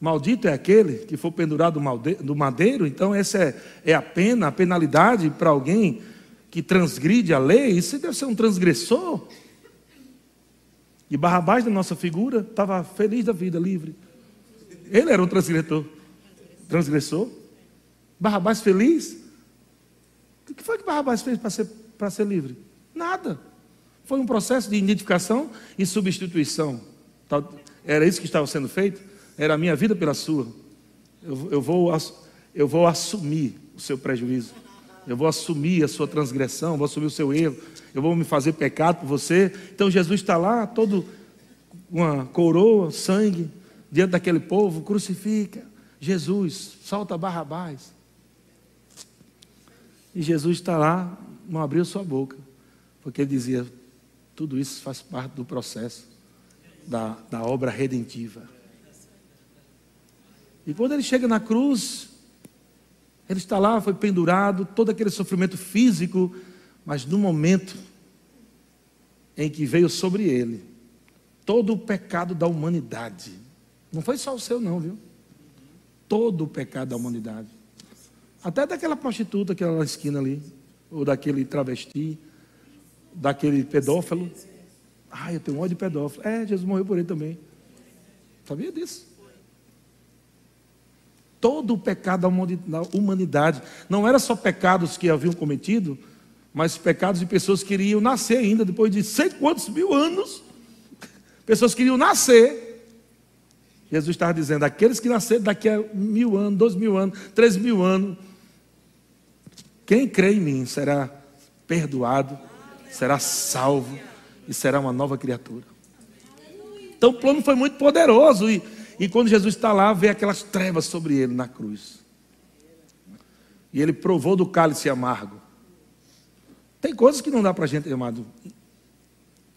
Maldito é aquele que for pendurado do madeiro, então essa é, é a pena, a penalidade para alguém que transgride a lei. Isso deve ser um transgressor. E Barrabás, da nossa figura, estava feliz da vida, livre. Ele era um transgressor. Transgressor. Barrabás feliz. O que foi que Barrabás fez para ser, para ser livre? Nada. Foi um processo de identificação e substituição. Era isso que estava sendo feito? Era a minha vida pela sua. Eu, eu, vou, eu vou assumir o seu prejuízo. Eu vou assumir a sua transgressão, vou assumir o seu erro. Eu vou me fazer pecado por você. Então Jesus está lá, todo uma coroa, sangue, diante daquele povo, crucifica. Jesus, solta Barrabás. E Jesus está lá, não abriu sua boca, porque ele dizia: tudo isso faz parte do processo da, da obra redentiva. E quando ele chega na cruz, ele está lá, foi pendurado, todo aquele sofrimento físico, mas no momento em que veio sobre ele todo o pecado da humanidade. Não foi só o seu, não, viu? Todo o pecado da humanidade. Até daquela prostituta que era na esquina ali, ou daquele travesti, daquele pedófilo. Ah, eu tenho ódio de pedófilo. É, Jesus morreu por ele também. Sabia disso? Todo o pecado da humanidade. Não era só pecados que haviam cometido, mas pecados de pessoas que iriam nascer ainda, depois de sei quantos mil anos. Pessoas que iriam nascer. Jesus estava dizendo: aqueles que nasceram daqui a mil anos, dois mil anos, três mil anos, quem crê em mim será perdoado, será salvo e será uma nova criatura. Então o plano foi muito poderoso. E, e quando Jesus está lá, vê aquelas trevas sobre ele na cruz. E ele provou do cálice amargo. Tem coisas que não dá para a gente, amado,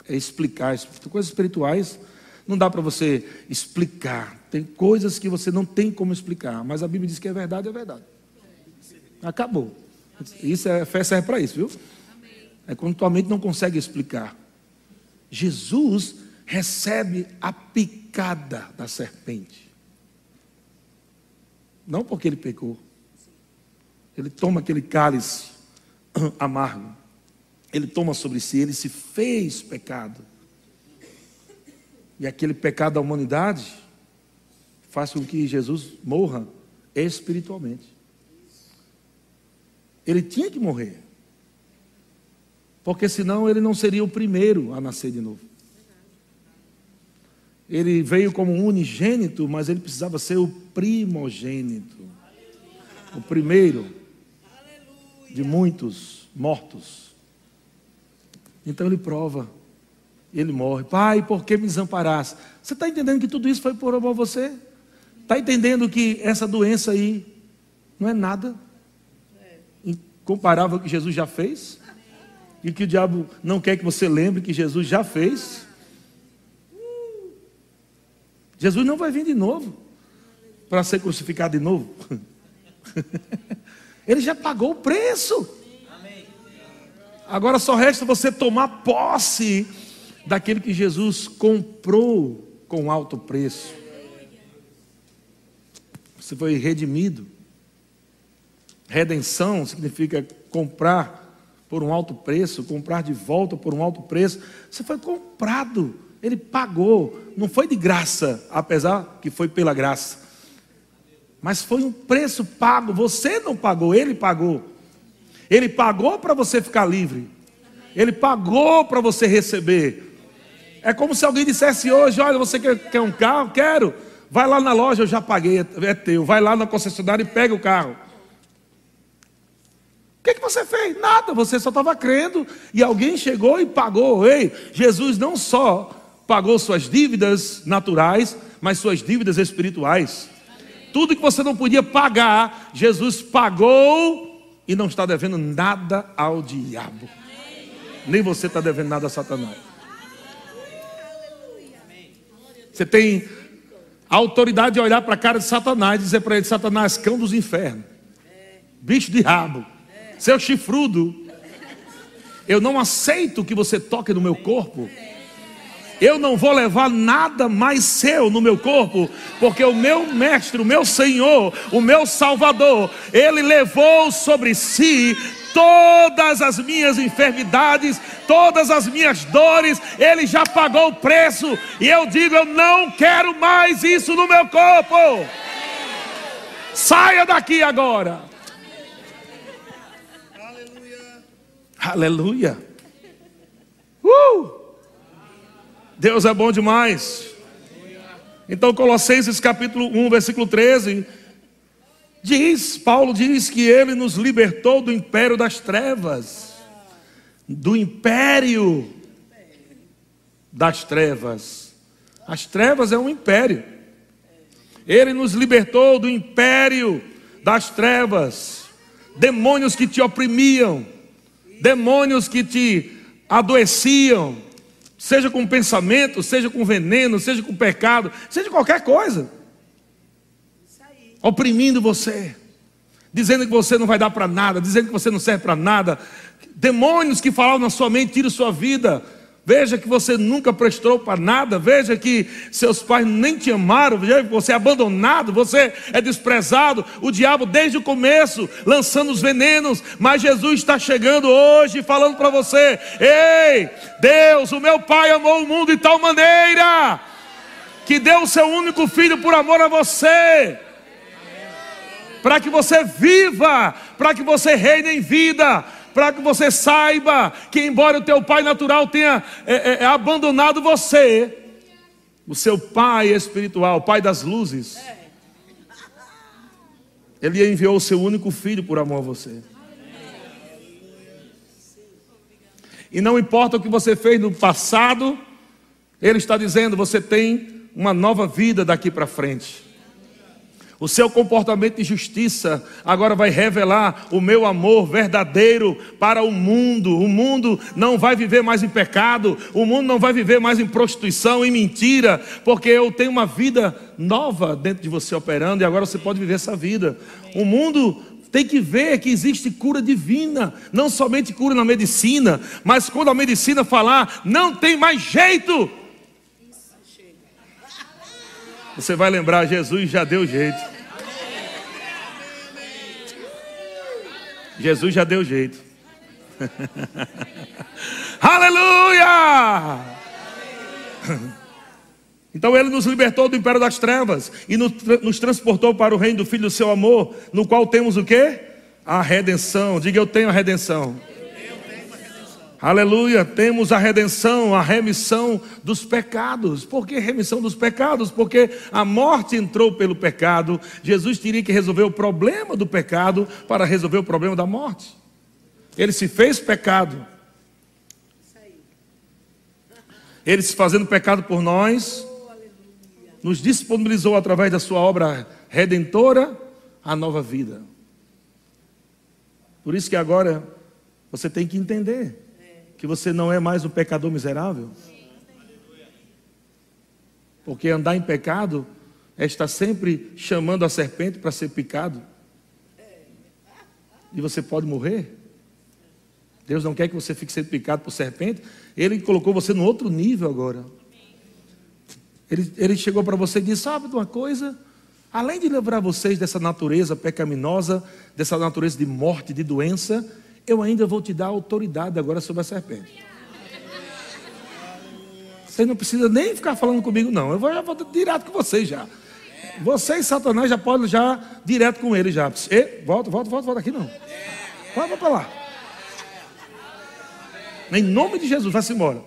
explicar. Tem coisas espirituais, não dá para você explicar. Tem coisas que você não tem como explicar. Mas a Bíblia diz que é verdade, é verdade. Acabou. Isso é fé serve para isso, viu? É quando tua mente não consegue explicar. Jesus recebe a picada da serpente. Não porque ele pecou. Ele toma aquele cálice amargo. Ele toma sobre si, ele se fez pecado. E aquele pecado da humanidade faz com que Jesus morra espiritualmente. Ele tinha que morrer. Porque senão ele não seria o primeiro a nascer de novo. Ele veio como unigênito, mas ele precisava ser o primogênito. O primeiro de muitos mortos. Então ele prova, ele morre. Pai, por que me desamparaste? Você está entendendo que tudo isso foi por amor a você? Está entendendo que essa doença aí não é nada? comparável ao que Jesus já fez, e que o diabo não quer que você lembre que Jesus já fez. Jesus não vai vir de novo para ser crucificado de novo. Ele já pagou o preço. Agora só resta você tomar posse daquele que Jesus comprou com alto preço. Você foi redimido. Redenção significa comprar por um alto preço, comprar de volta por um alto preço. Você foi comprado, ele pagou, não foi de graça, apesar que foi pela graça. Mas foi um preço pago, você não pagou, ele pagou. Ele pagou para você ficar livre. Ele pagou para você receber. É como se alguém dissesse hoje: Olha, você quer, quer um carro? Quero. Vai lá na loja, eu já paguei, é teu. Vai lá na concessionária e pega o carro. O que, que você fez? Nada, você só estava crendo e alguém chegou e pagou. Ei, Jesus não só pagou suas dívidas naturais, mas suas dívidas espirituais. Tudo que você não podia pagar, Jesus pagou e não está devendo nada ao diabo. Nem você está devendo nada a Satanás. Você tem a autoridade de olhar para a cara de Satanás e dizer para ele: Satanás, cão dos infernos, bicho de rabo seu chifrudo, eu não aceito que você toque no meu corpo. Eu não vou levar nada mais seu no meu corpo, porque o meu mestre, o meu Senhor, o meu Salvador, ele levou sobre si todas as minhas enfermidades, todas as minhas dores, Ele já pagou o preço, e eu digo: eu não quero mais isso no meu corpo. Saia daqui agora. Aleluia. Aleluia. Uh! Deus é bom demais. Então, Colossenses capítulo 1, versículo 13 Diz, Paulo diz que ele nos libertou do império das trevas, do império das trevas. As trevas é um império. Ele nos libertou do império das trevas, demônios que te oprimiam, demônios que te adoeciam, seja com pensamento, seja com veneno, seja com pecado, seja qualquer coisa oprimindo você, dizendo que você não vai dar para nada, dizendo que você não serve para nada. Demônios que falavam na sua mente, tira sua vida. Veja que você nunca prestou para nada. Veja que seus pais nem te amaram. Você é abandonado. Você é desprezado. O diabo, desde o começo, lançando os venenos. Mas Jesus está chegando hoje falando para você: Ei, Deus, o meu Pai amou o mundo de tal maneira que deu o seu único filho por amor a você para que você viva, para que você reine em vida, para que você saiba que, embora o teu pai natural tenha é, é, é, abandonado você, o seu pai espiritual, o pai das luzes, ele enviou o seu único filho por amor a você. E não importa o que você fez no passado, ele está dizendo: você tem uma nova vida daqui para frente. O seu comportamento de justiça agora vai revelar o meu amor verdadeiro para o mundo. O mundo não vai viver mais em pecado, o mundo não vai viver mais em prostituição, em mentira, porque eu tenho uma vida nova dentro de você operando e agora você pode viver essa vida. O mundo tem que ver que existe cura divina, não somente cura na medicina, mas quando a medicina falar, não tem mais jeito. Você vai lembrar, Jesus já deu jeito. Jesus já deu jeito. Aleluia! Então ele nos libertou do império das trevas e nos, transportou para o reino do Filho do seu amor, no qual temos o que? A redenção. Diga eu tenho a redenção. Aleluia, temos a redenção, a remissão dos pecados. Por que remissão dos pecados? Porque a morte entrou pelo pecado. Jesus teria que resolver o problema do pecado para resolver o problema da morte. Ele se fez pecado. Ele se fazendo pecado por nós, nos disponibilizou através da sua obra redentora a nova vida. Por isso que agora você tem que entender que você não é mais um pecador miserável? Porque andar em pecado é estar sempre chamando a serpente para ser picado. E você pode morrer. Deus não quer que você fique sendo picado por serpente. Ele colocou você no outro nível agora. Ele, ele chegou para você e disse: Sabe de uma coisa? Além de livrar vocês dessa natureza pecaminosa, dessa natureza de morte, de doença, eu ainda vou te dar autoridade agora sobre a serpente. Você não precisa nem ficar falando comigo, não. Eu vou, já vou direto com vocês já. Você e Satanás já podem já direto com ele já. E, volta, volta, volta, volta aqui não. Volta para lá. Em nome de Jesus, vai-se embora.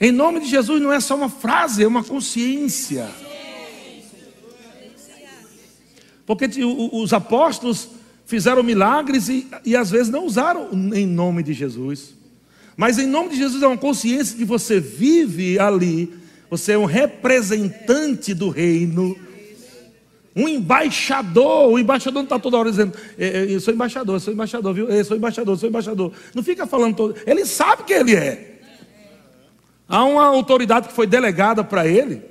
Em nome de Jesus não é só uma frase, é uma consciência. Porque os apóstolos fizeram milagres e, e às vezes não usaram em nome de Jesus. Mas em nome de Jesus é uma consciência de você vive ali, você é um representante do reino, um embaixador. O embaixador não está toda hora dizendo, eu sou embaixador, eu sou embaixador, viu? Eu sou embaixador, eu sou embaixador. Não fica falando todo. Ele sabe que ele é. Há uma autoridade que foi delegada para ele.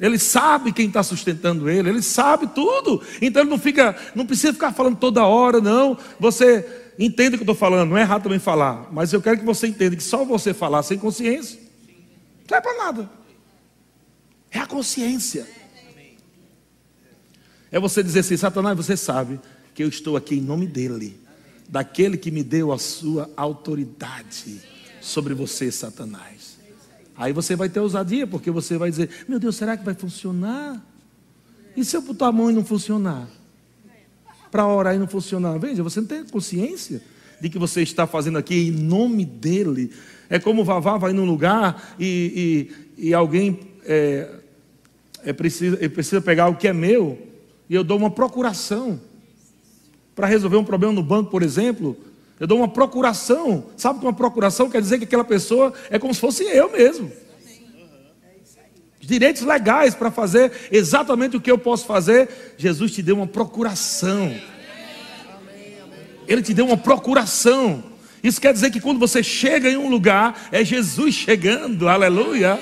Ele sabe quem está sustentando ele, ele sabe tudo. Então ele não fica, não precisa ficar falando toda hora, não. Você entenda o que eu estou falando, não é errado também falar, mas eu quero que você entenda que só você falar sem consciência não é para nada. É a consciência. É você dizer assim, Satanás, você sabe que eu estou aqui em nome dele, daquele que me deu a sua autoridade sobre você, Satanás. Aí você vai ter ousadia, porque você vai dizer: Meu Deus, será que vai funcionar? E se eu botar a mão e não funcionar? Para orar e não funcionar? Veja, você não tem consciência de que você está fazendo aqui em nome dele. É como o Vavá vai num lugar e, e, e alguém é, é precisa, é precisa pegar o que é meu e eu dou uma procuração. Para resolver um problema no banco, por exemplo, eu dou uma procuração. Sabe que uma procuração quer dizer que aquela pessoa é como se fosse eu mesmo. Direitos legais para fazer exatamente o que eu posso fazer. Jesus te deu uma procuração. Ele te deu uma procuração. Isso quer dizer que quando você chega em um lugar, é Jesus chegando, aleluia.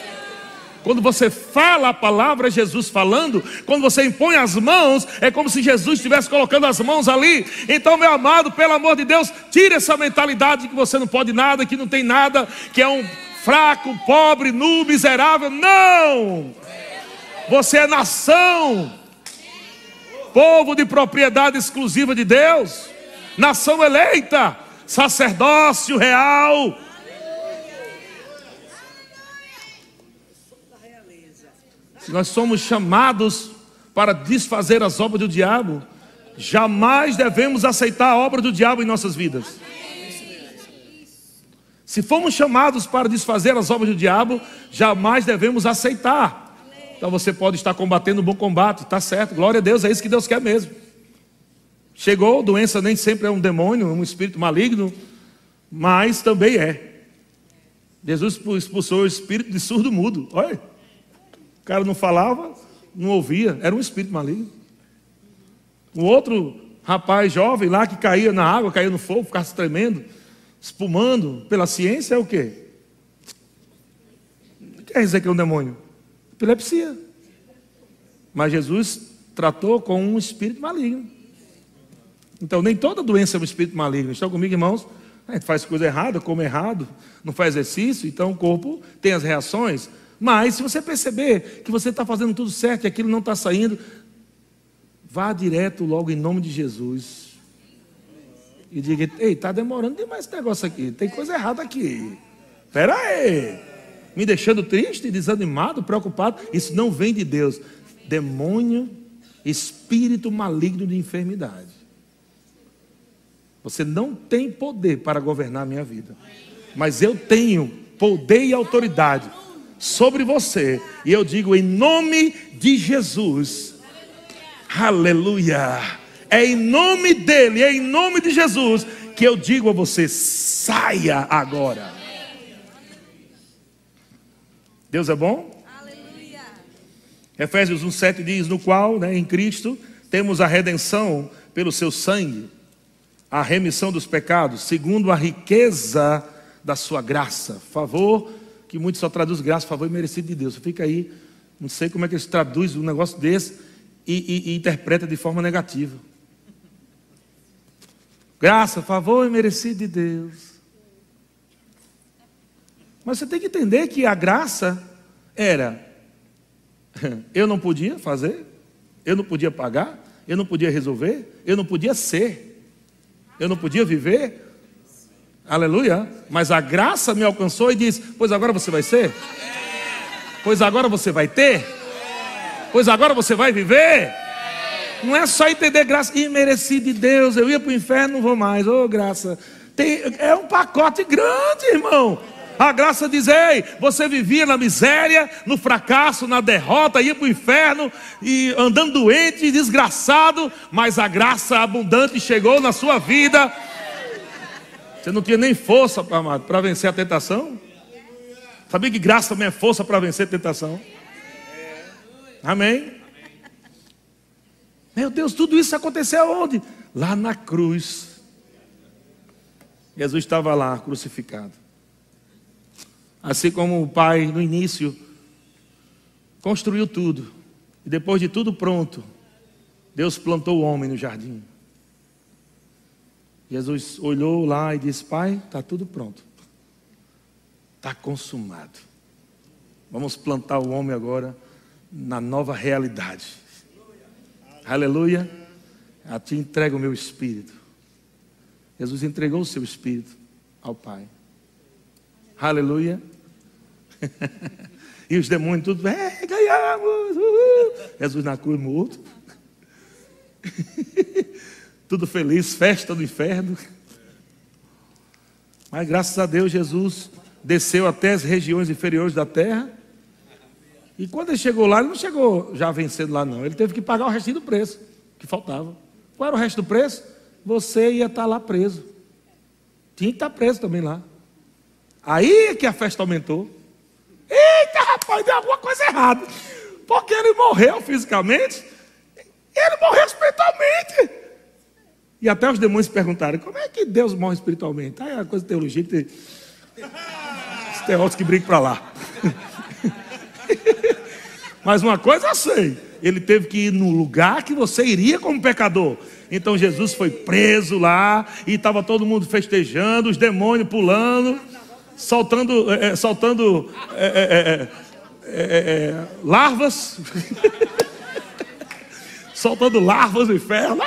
Quando você fala a palavra, é Jesus falando. Quando você impõe as mãos, é como se Jesus estivesse colocando as mãos ali. Então, meu amado, pelo amor de Deus, tire essa mentalidade de que você não pode nada, que não tem nada, que é um fraco, pobre, nu, miserável. Não! Você é nação, povo de propriedade exclusiva de Deus, nação eleita, sacerdócio real nós somos chamados para desfazer as obras do diabo, jamais devemos aceitar a obra do diabo em nossas vidas. Se fomos chamados para desfazer as obras do diabo, jamais devemos aceitar. Então você pode estar combatendo um bom combate, está certo, glória a Deus, é isso que Deus quer mesmo. Chegou, doença nem sempre é um demônio, um espírito maligno, mas também é. Jesus expulsou o espírito de surdo mudo. Olha cara não falava, não ouvia, era um espírito maligno. Um outro rapaz jovem lá que caía na água, caía no fogo, ficava tremendo, espumando pela ciência, é o quê? Quer dizer que é um demônio? Epilepsia. Mas Jesus tratou com um espírito maligno. Então, nem toda doença é um espírito maligno. Estão comigo, irmãos? A gente faz coisa errada, come errado, não faz exercício, então o corpo tem as reações. Mas se você perceber que você está fazendo tudo certo e aquilo não está saindo, vá direto logo em nome de Jesus. E diga, ei, está demorando demais esse negócio aqui. Tem coisa errada aqui. Espera aí. Me deixando triste, desanimado, preocupado. Isso não vem de Deus. Demônio, espírito maligno de enfermidade. Você não tem poder para governar a minha vida. Mas eu tenho poder e autoridade sobre você. E eu digo em nome de Jesus. Aleluia. É em nome dele, é em nome de Jesus que eu digo a você: saia agora. Deus é bom? Aleluia. Efésios 1,7 diz: No qual, né, em Cristo, temos a redenção pelo seu sangue, a remissão dos pecados, segundo a riqueza da sua graça, favor que muitos só traduz graça, favor e merecido de Deus. Fica aí, não sei como é que eles traduzem um negócio desse e, e, e interpreta de forma negativa. Graça, favor e merecido de Deus. Mas você tem que entender que a graça era: eu não podia fazer, eu não podia pagar, eu não podia resolver, eu não podia ser, eu não podia viver, Aleluia. Mas a graça me alcançou e diz: Pois agora você vai ser? Pois agora você vai ter? Pois agora você vai viver? Não é só entender graça imerecido de Deus. Eu ia para o inferno, não vou mais. Oh, graça. Tem, é um pacote grande, irmão. A graça diz: Ei, você vivia na miséria, no fracasso, na derrota, ia para o inferno e andando doente, desgraçado, mas a graça abundante chegou na sua vida você não tinha nem força, para vencer a tentação? Sabia que graça também é força para vencer a tentação? Amém? Meu Deus, tudo isso aconteceu onde? Lá na cruz. Jesus estava lá, crucificado. Assim como o Pai, no início, construiu tudo. E depois de tudo pronto, Deus plantou o homem no jardim. Jesus olhou lá e disse: Pai, está tudo pronto. Está consumado. Vamos plantar o homem agora na nova realidade. Aleluia. A ti entrego o meu espírito. Jesus entregou o seu espírito ao Pai. Aleluia. e os demônios tudo, é, ganhamos. Uhul. Jesus na cruz morto. tudo feliz, festa do inferno. Mas graças a Deus, Jesus desceu até as regiões inferiores da terra. E quando ele chegou lá, ele não chegou já vencendo lá, não. Ele teve que pagar o resto do preço que faltava. Qual era o resto do preço? Você ia estar lá preso. Tinha que estar preso também lá. Aí é que a festa aumentou. Eita, rapaz, deu alguma coisa errada. Porque ele morreu fisicamente, ele morreu espiritualmente. E até os demônios perguntaram: como é que Deus morre espiritualmente? Aí é coisa de teologia que tem. Os teólogos que brincam para lá. Mas uma coisa eu sei: ele teve que ir no lugar que você iria como pecador. Então Jesus foi preso lá e estava todo mundo festejando, os demônios pulando, soltando, é, soltando é, é, larvas, soltando larvas do inferno.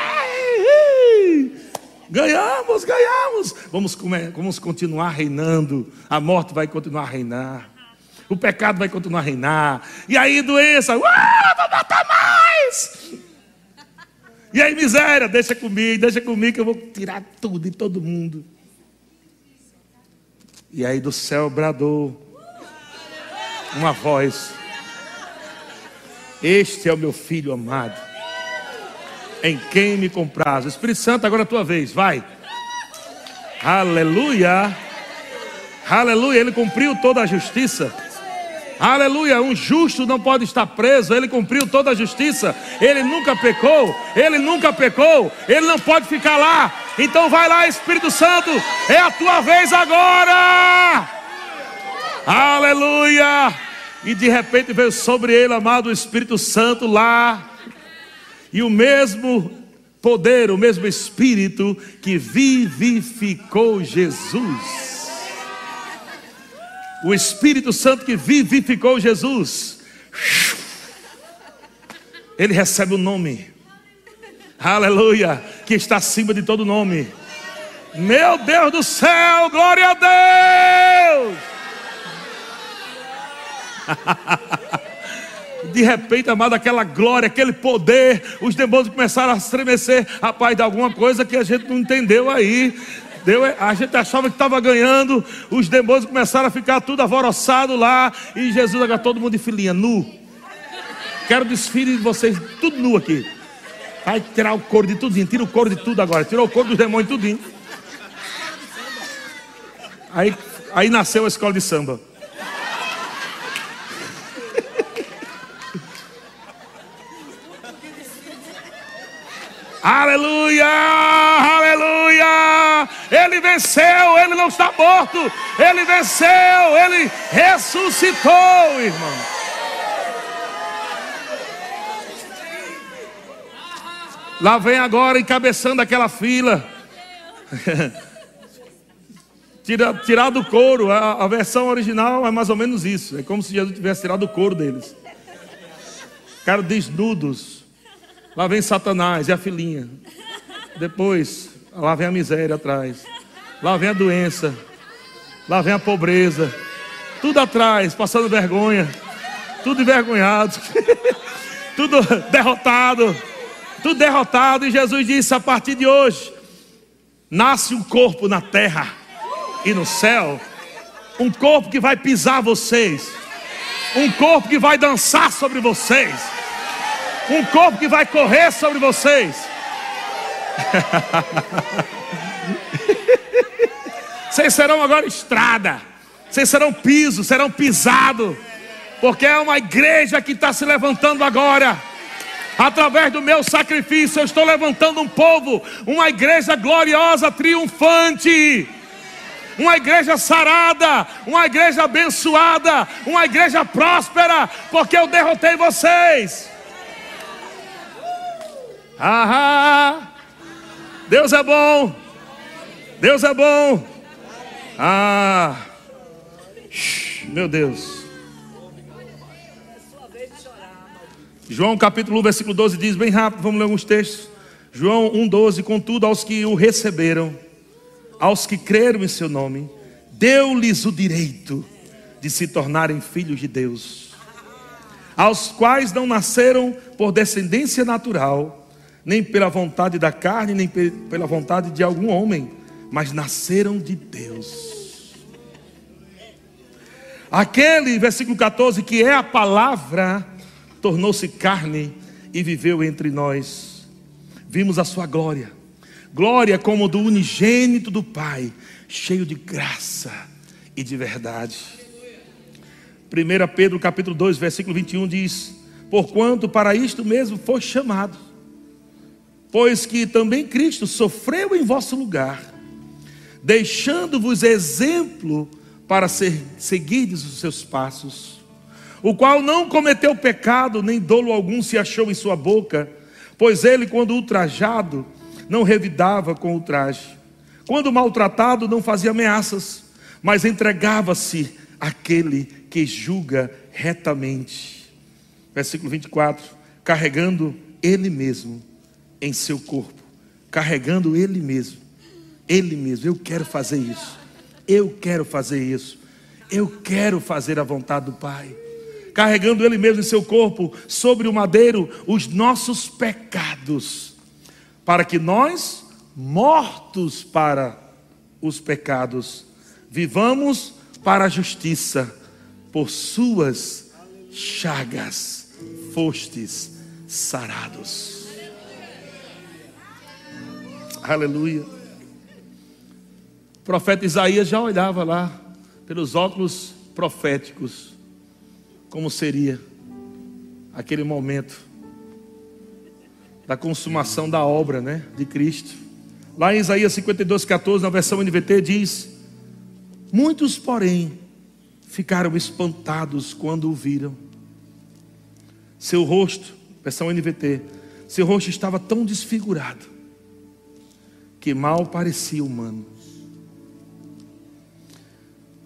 Ganhamos, ganhamos. Vamos, vamos continuar reinando. A morte vai continuar a reinar. O pecado vai continuar a reinar. E aí, doença, uh, vou matar mais. E aí, miséria, deixa comigo, deixa comigo que eu vou tirar tudo de todo mundo. E aí do céu bradou uma voz: Este é o meu filho amado em quem me compraz. Espírito Santo, agora é a tua vez, vai. Aleluia. Aleluia, ele cumpriu toda a justiça. Aleluia, um justo não pode estar preso, ele cumpriu toda a justiça, ele nunca pecou, ele nunca pecou, ele não pode ficar lá. Então vai lá, Espírito Santo, é a tua vez agora. Aleluia! E de repente veio sobre ele, amado Espírito Santo, lá e o mesmo poder, o mesmo Espírito que vivificou Jesus. O Espírito Santo que vivificou Jesus. Ele recebe o nome. Aleluia, que está acima de todo nome. Meu Deus do céu, glória a Deus! de repente, amado, aquela glória, aquele poder, os demônios começaram a estremecer, rapaz, de alguma coisa que a gente não entendeu aí. Deu, a gente achava que estava ganhando, os demônios começaram a ficar tudo alvoroçado lá, e Jesus agora todo mundo de filinha, nu. Quero desfile de vocês, tudo nu aqui. Vai tirar o couro de tudinho, tira o couro de tudo agora, tirou o couro dos demônios tudinho. Aí, aí nasceu a escola de samba. Aleluia, aleluia. Ele venceu, ele não está morto. Ele venceu, ele ressuscitou, irmão. Lá vem agora encabeçando aquela fila. Tira, tirar do couro, a, a, versão original é mais ou menos isso. É como se Jesus tivesse tirado o couro deles. Cara desnudos, Lá vem Satanás e a filhinha. Depois, lá vem a miséria atrás. Lá vem a doença. Lá vem a pobreza. Tudo atrás, passando vergonha. Tudo envergonhado. tudo derrotado. Tudo derrotado. E Jesus disse: a partir de hoje, nasce um corpo na terra e no céu. Um corpo que vai pisar vocês. Um corpo que vai dançar sobre vocês um corpo que vai correr sobre vocês. Vocês serão agora estrada, vocês serão piso, serão pisado, porque é uma igreja que está se levantando agora. Através do meu sacrifício, eu estou levantando um povo, uma igreja gloriosa, triunfante uma igreja sarada, uma igreja abençoada, uma igreja próspera, porque eu derrotei vocês. Ah, Deus é bom. Deus é bom. Ah, meu Deus. João capítulo 1, versículo 12 diz, bem rápido, vamos ler alguns textos. João 1,12: Contudo, aos que o receberam, aos que creram em seu nome, deu-lhes o direito de se tornarem filhos de Deus, aos quais não nasceram por descendência natural, nem pela vontade da carne, nem pela vontade de algum homem, mas nasceram de Deus. Aquele, versículo 14, que é a palavra, tornou-se carne e viveu entre nós. Vimos a sua glória, glória como do unigênito do Pai, cheio de graça e de verdade. 1 Pedro capítulo 2, versículo 21 diz: Porquanto para isto mesmo foi chamado, pois que também Cristo sofreu em vosso lugar, deixando-vos exemplo para ser, seguirdes os seus passos o qual não cometeu pecado, nem dolo algum se achou em sua boca, pois ele, quando ultrajado, não revidava com ultraje. Quando maltratado, não fazia ameaças, mas entregava-se àquele que julga retamente. Versículo 24: carregando ele mesmo em seu corpo, carregando ele mesmo, ele mesmo. Eu quero fazer isso, eu quero fazer isso, eu quero fazer a vontade do Pai carregando Ele mesmo em seu corpo, sobre o madeiro, os nossos pecados, para que nós, mortos para os pecados, vivamos para a justiça, por Suas chagas fostes sarados. Aleluia. O profeta Isaías já olhava lá pelos óculos proféticos como seria aquele momento da consumação da obra né, de Cristo. Lá em Isaías 52, 14, na versão NVT, diz: Muitos, porém, ficaram espantados quando o viram. Seu rosto, versão NVT, seu rosto estava tão desfigurado que mal parecia humano.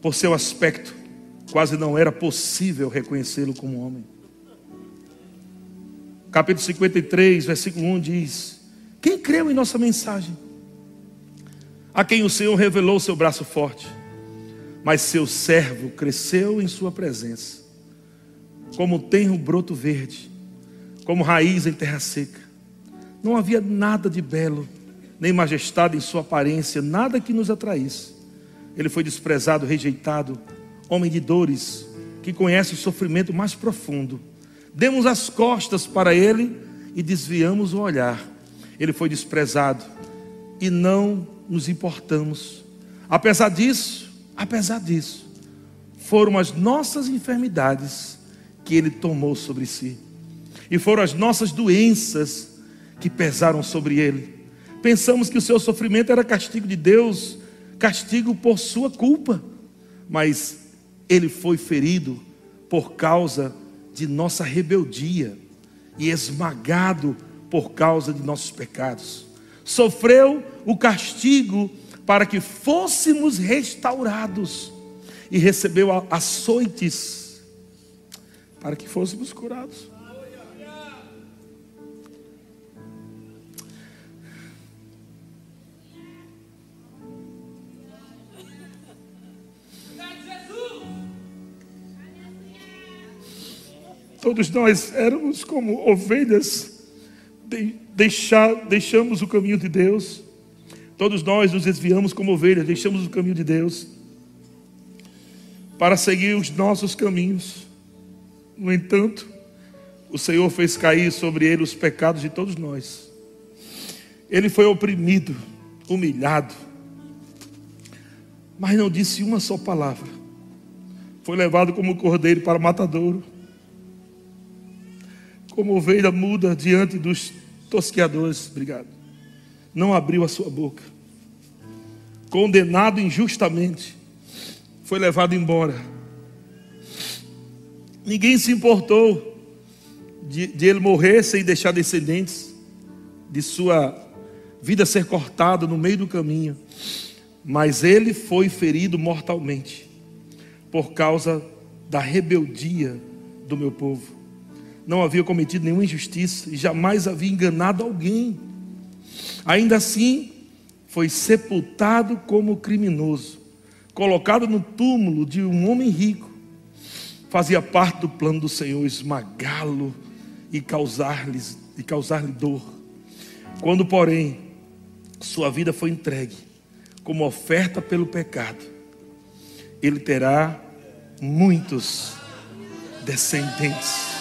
Por seu aspecto, quase não era possível reconhecê-lo como homem. Capítulo 53, versículo 1 diz: Quem creu em nossa mensagem? A quem o Senhor revelou seu braço forte, mas seu servo cresceu em sua presença, como tem um broto verde, como raiz em terra seca. Não havia nada de belo, nem majestade em sua aparência, nada que nos atraísse. Ele foi desprezado, rejeitado, homem de dores, que conhece o sofrimento mais profundo. Demos as costas para ele e desviamos o olhar. Ele foi desprezado e não nos importamos. Apesar disso, apesar disso, foram as nossas enfermidades que ele tomou sobre si. E foram as nossas doenças que pesaram sobre ele. Pensamos que o seu sofrimento era castigo de Deus, castigo por sua culpa. Mas ele foi ferido por causa de nossa rebeldia e esmagado por causa de nossos pecados. Sofreu o castigo para que fôssemos restaurados e recebeu açoites para que fôssemos curados. Todos nós éramos como ovelhas, deixar, deixamos o caminho de Deus. Todos nós nos desviamos como ovelhas, deixamos o caminho de Deus para seguir os nossos caminhos. No entanto, o Senhor fez cair sobre ele os pecados de todos nós. Ele foi oprimido, humilhado, mas não disse uma só palavra. Foi levado como cordeiro para o matadouro como ovelha muda diante dos tosqueadores. Obrigado. Não abriu a sua boca. Condenado injustamente, foi levado embora. Ninguém se importou de, de ele morrer sem deixar descendentes, de sua vida ser cortada no meio do caminho. mas ele foi ferido mortalmente por causa da rebeldia do meu povo. Não havia cometido nenhuma injustiça e jamais havia enganado alguém. Ainda assim, foi sepultado como criminoso, colocado no túmulo de um homem rico. Fazia parte do plano do Senhor esmagá-lo e causar-lhe causar-lhe dor. Quando, porém, sua vida foi entregue como oferta pelo pecado, ele terá muitos descendentes.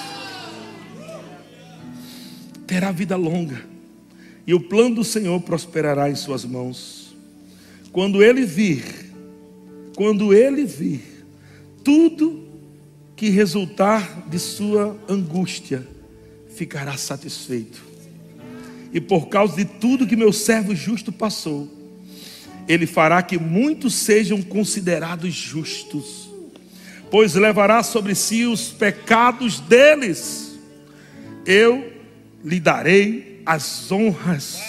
Terá vida longa, e o plano do Senhor prosperará em suas mãos. Quando ele vir, quando ele vir, tudo que resultar de sua angústia ficará satisfeito. E por causa de tudo que meu servo justo passou, ele fará que muitos sejam considerados justos, pois levará sobre si os pecados deles. Eu lhe darei as honras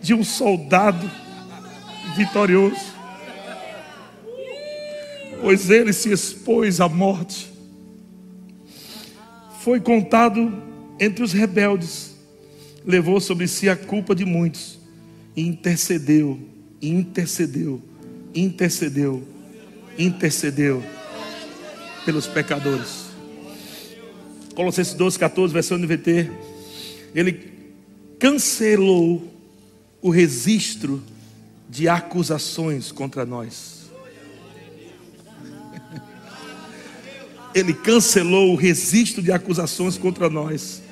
de um soldado vitorioso, pois ele se expôs à morte. Foi contado entre os rebeldes, levou sobre si a culpa de muitos e intercedeu intercedeu, intercedeu, intercedeu pelos pecadores. Colossenses 12, 14, versão NVT. Ele cancelou o registro de acusações contra nós. Ele cancelou o registro de acusações contra nós,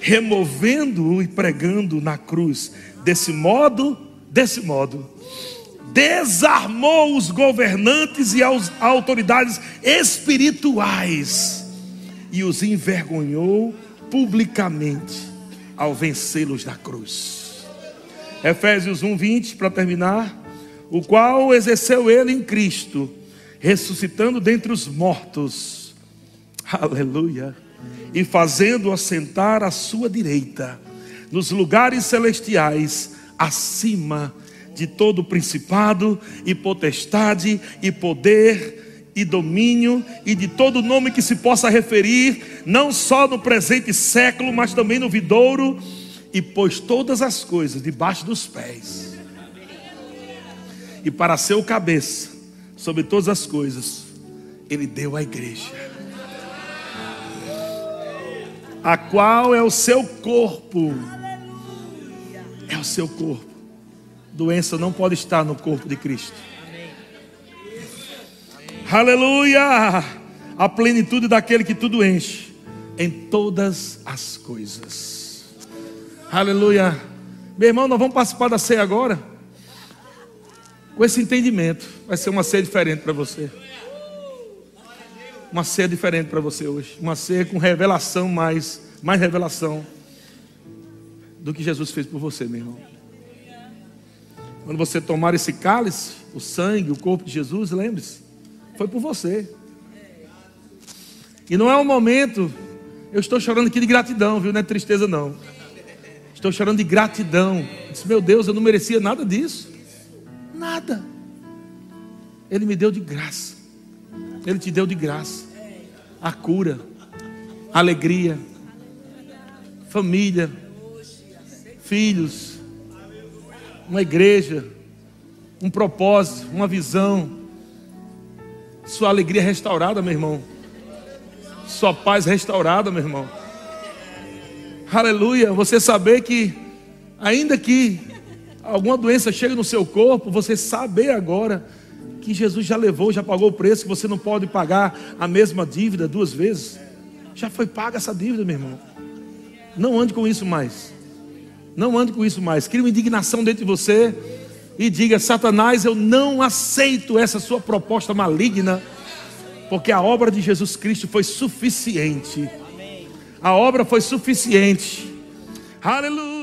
removendo-o e pregando na cruz. Desse modo, desse modo, desarmou os governantes e as autoridades espirituais e os envergonhou publicamente ao vencê-los na cruz. Efésios 1:20 para terminar, o qual exerceu ele em Cristo, ressuscitando dentre os mortos. Aleluia. E fazendo assentar à sua direita nos lugares celestiais acima de de todo principado e potestade e poder e domínio e de todo nome que se possa referir, não só no presente século, mas também no vidouro, e pôs todas as coisas debaixo dos pés. E para ser o cabeça sobre todas as coisas, ele deu à igreja. A qual é o seu corpo. É o seu corpo Doença não pode estar no corpo de Cristo. Aleluia! A plenitude daquele que tudo enche em todas as coisas. Aleluia! Meu irmão, nós vamos participar da ceia agora. Com esse entendimento, vai ser uma ceia diferente para você. Uma ceia diferente para você hoje. Uma ceia com revelação mais, mais revelação do que Jesus fez por você, meu irmão. Quando você tomar esse cálice, o sangue, o corpo de Jesus, lembre-se, foi por você. E não é um momento, eu estou chorando aqui de gratidão, viu? Não é tristeza, não. Estou chorando de gratidão. disse, meu Deus, eu não merecia nada disso. Nada. Ele me deu de graça. Ele te deu de graça. A cura, a alegria, família, filhos, uma igreja, um propósito, uma visão. Sua alegria restaurada, meu irmão. Sua paz restaurada, meu irmão. Aleluia. Você saber que, ainda que alguma doença chegue no seu corpo, você saber agora que Jesus já levou, já pagou o preço, que você não pode pagar a mesma dívida duas vezes. Já foi paga essa dívida, meu irmão. Não ande com isso mais. Não ande com isso mais. Crie uma indignação dentro de você e diga: Satanás, eu não aceito essa sua proposta maligna, porque a obra de Jesus Cristo foi suficiente. A obra foi suficiente. Aleluia.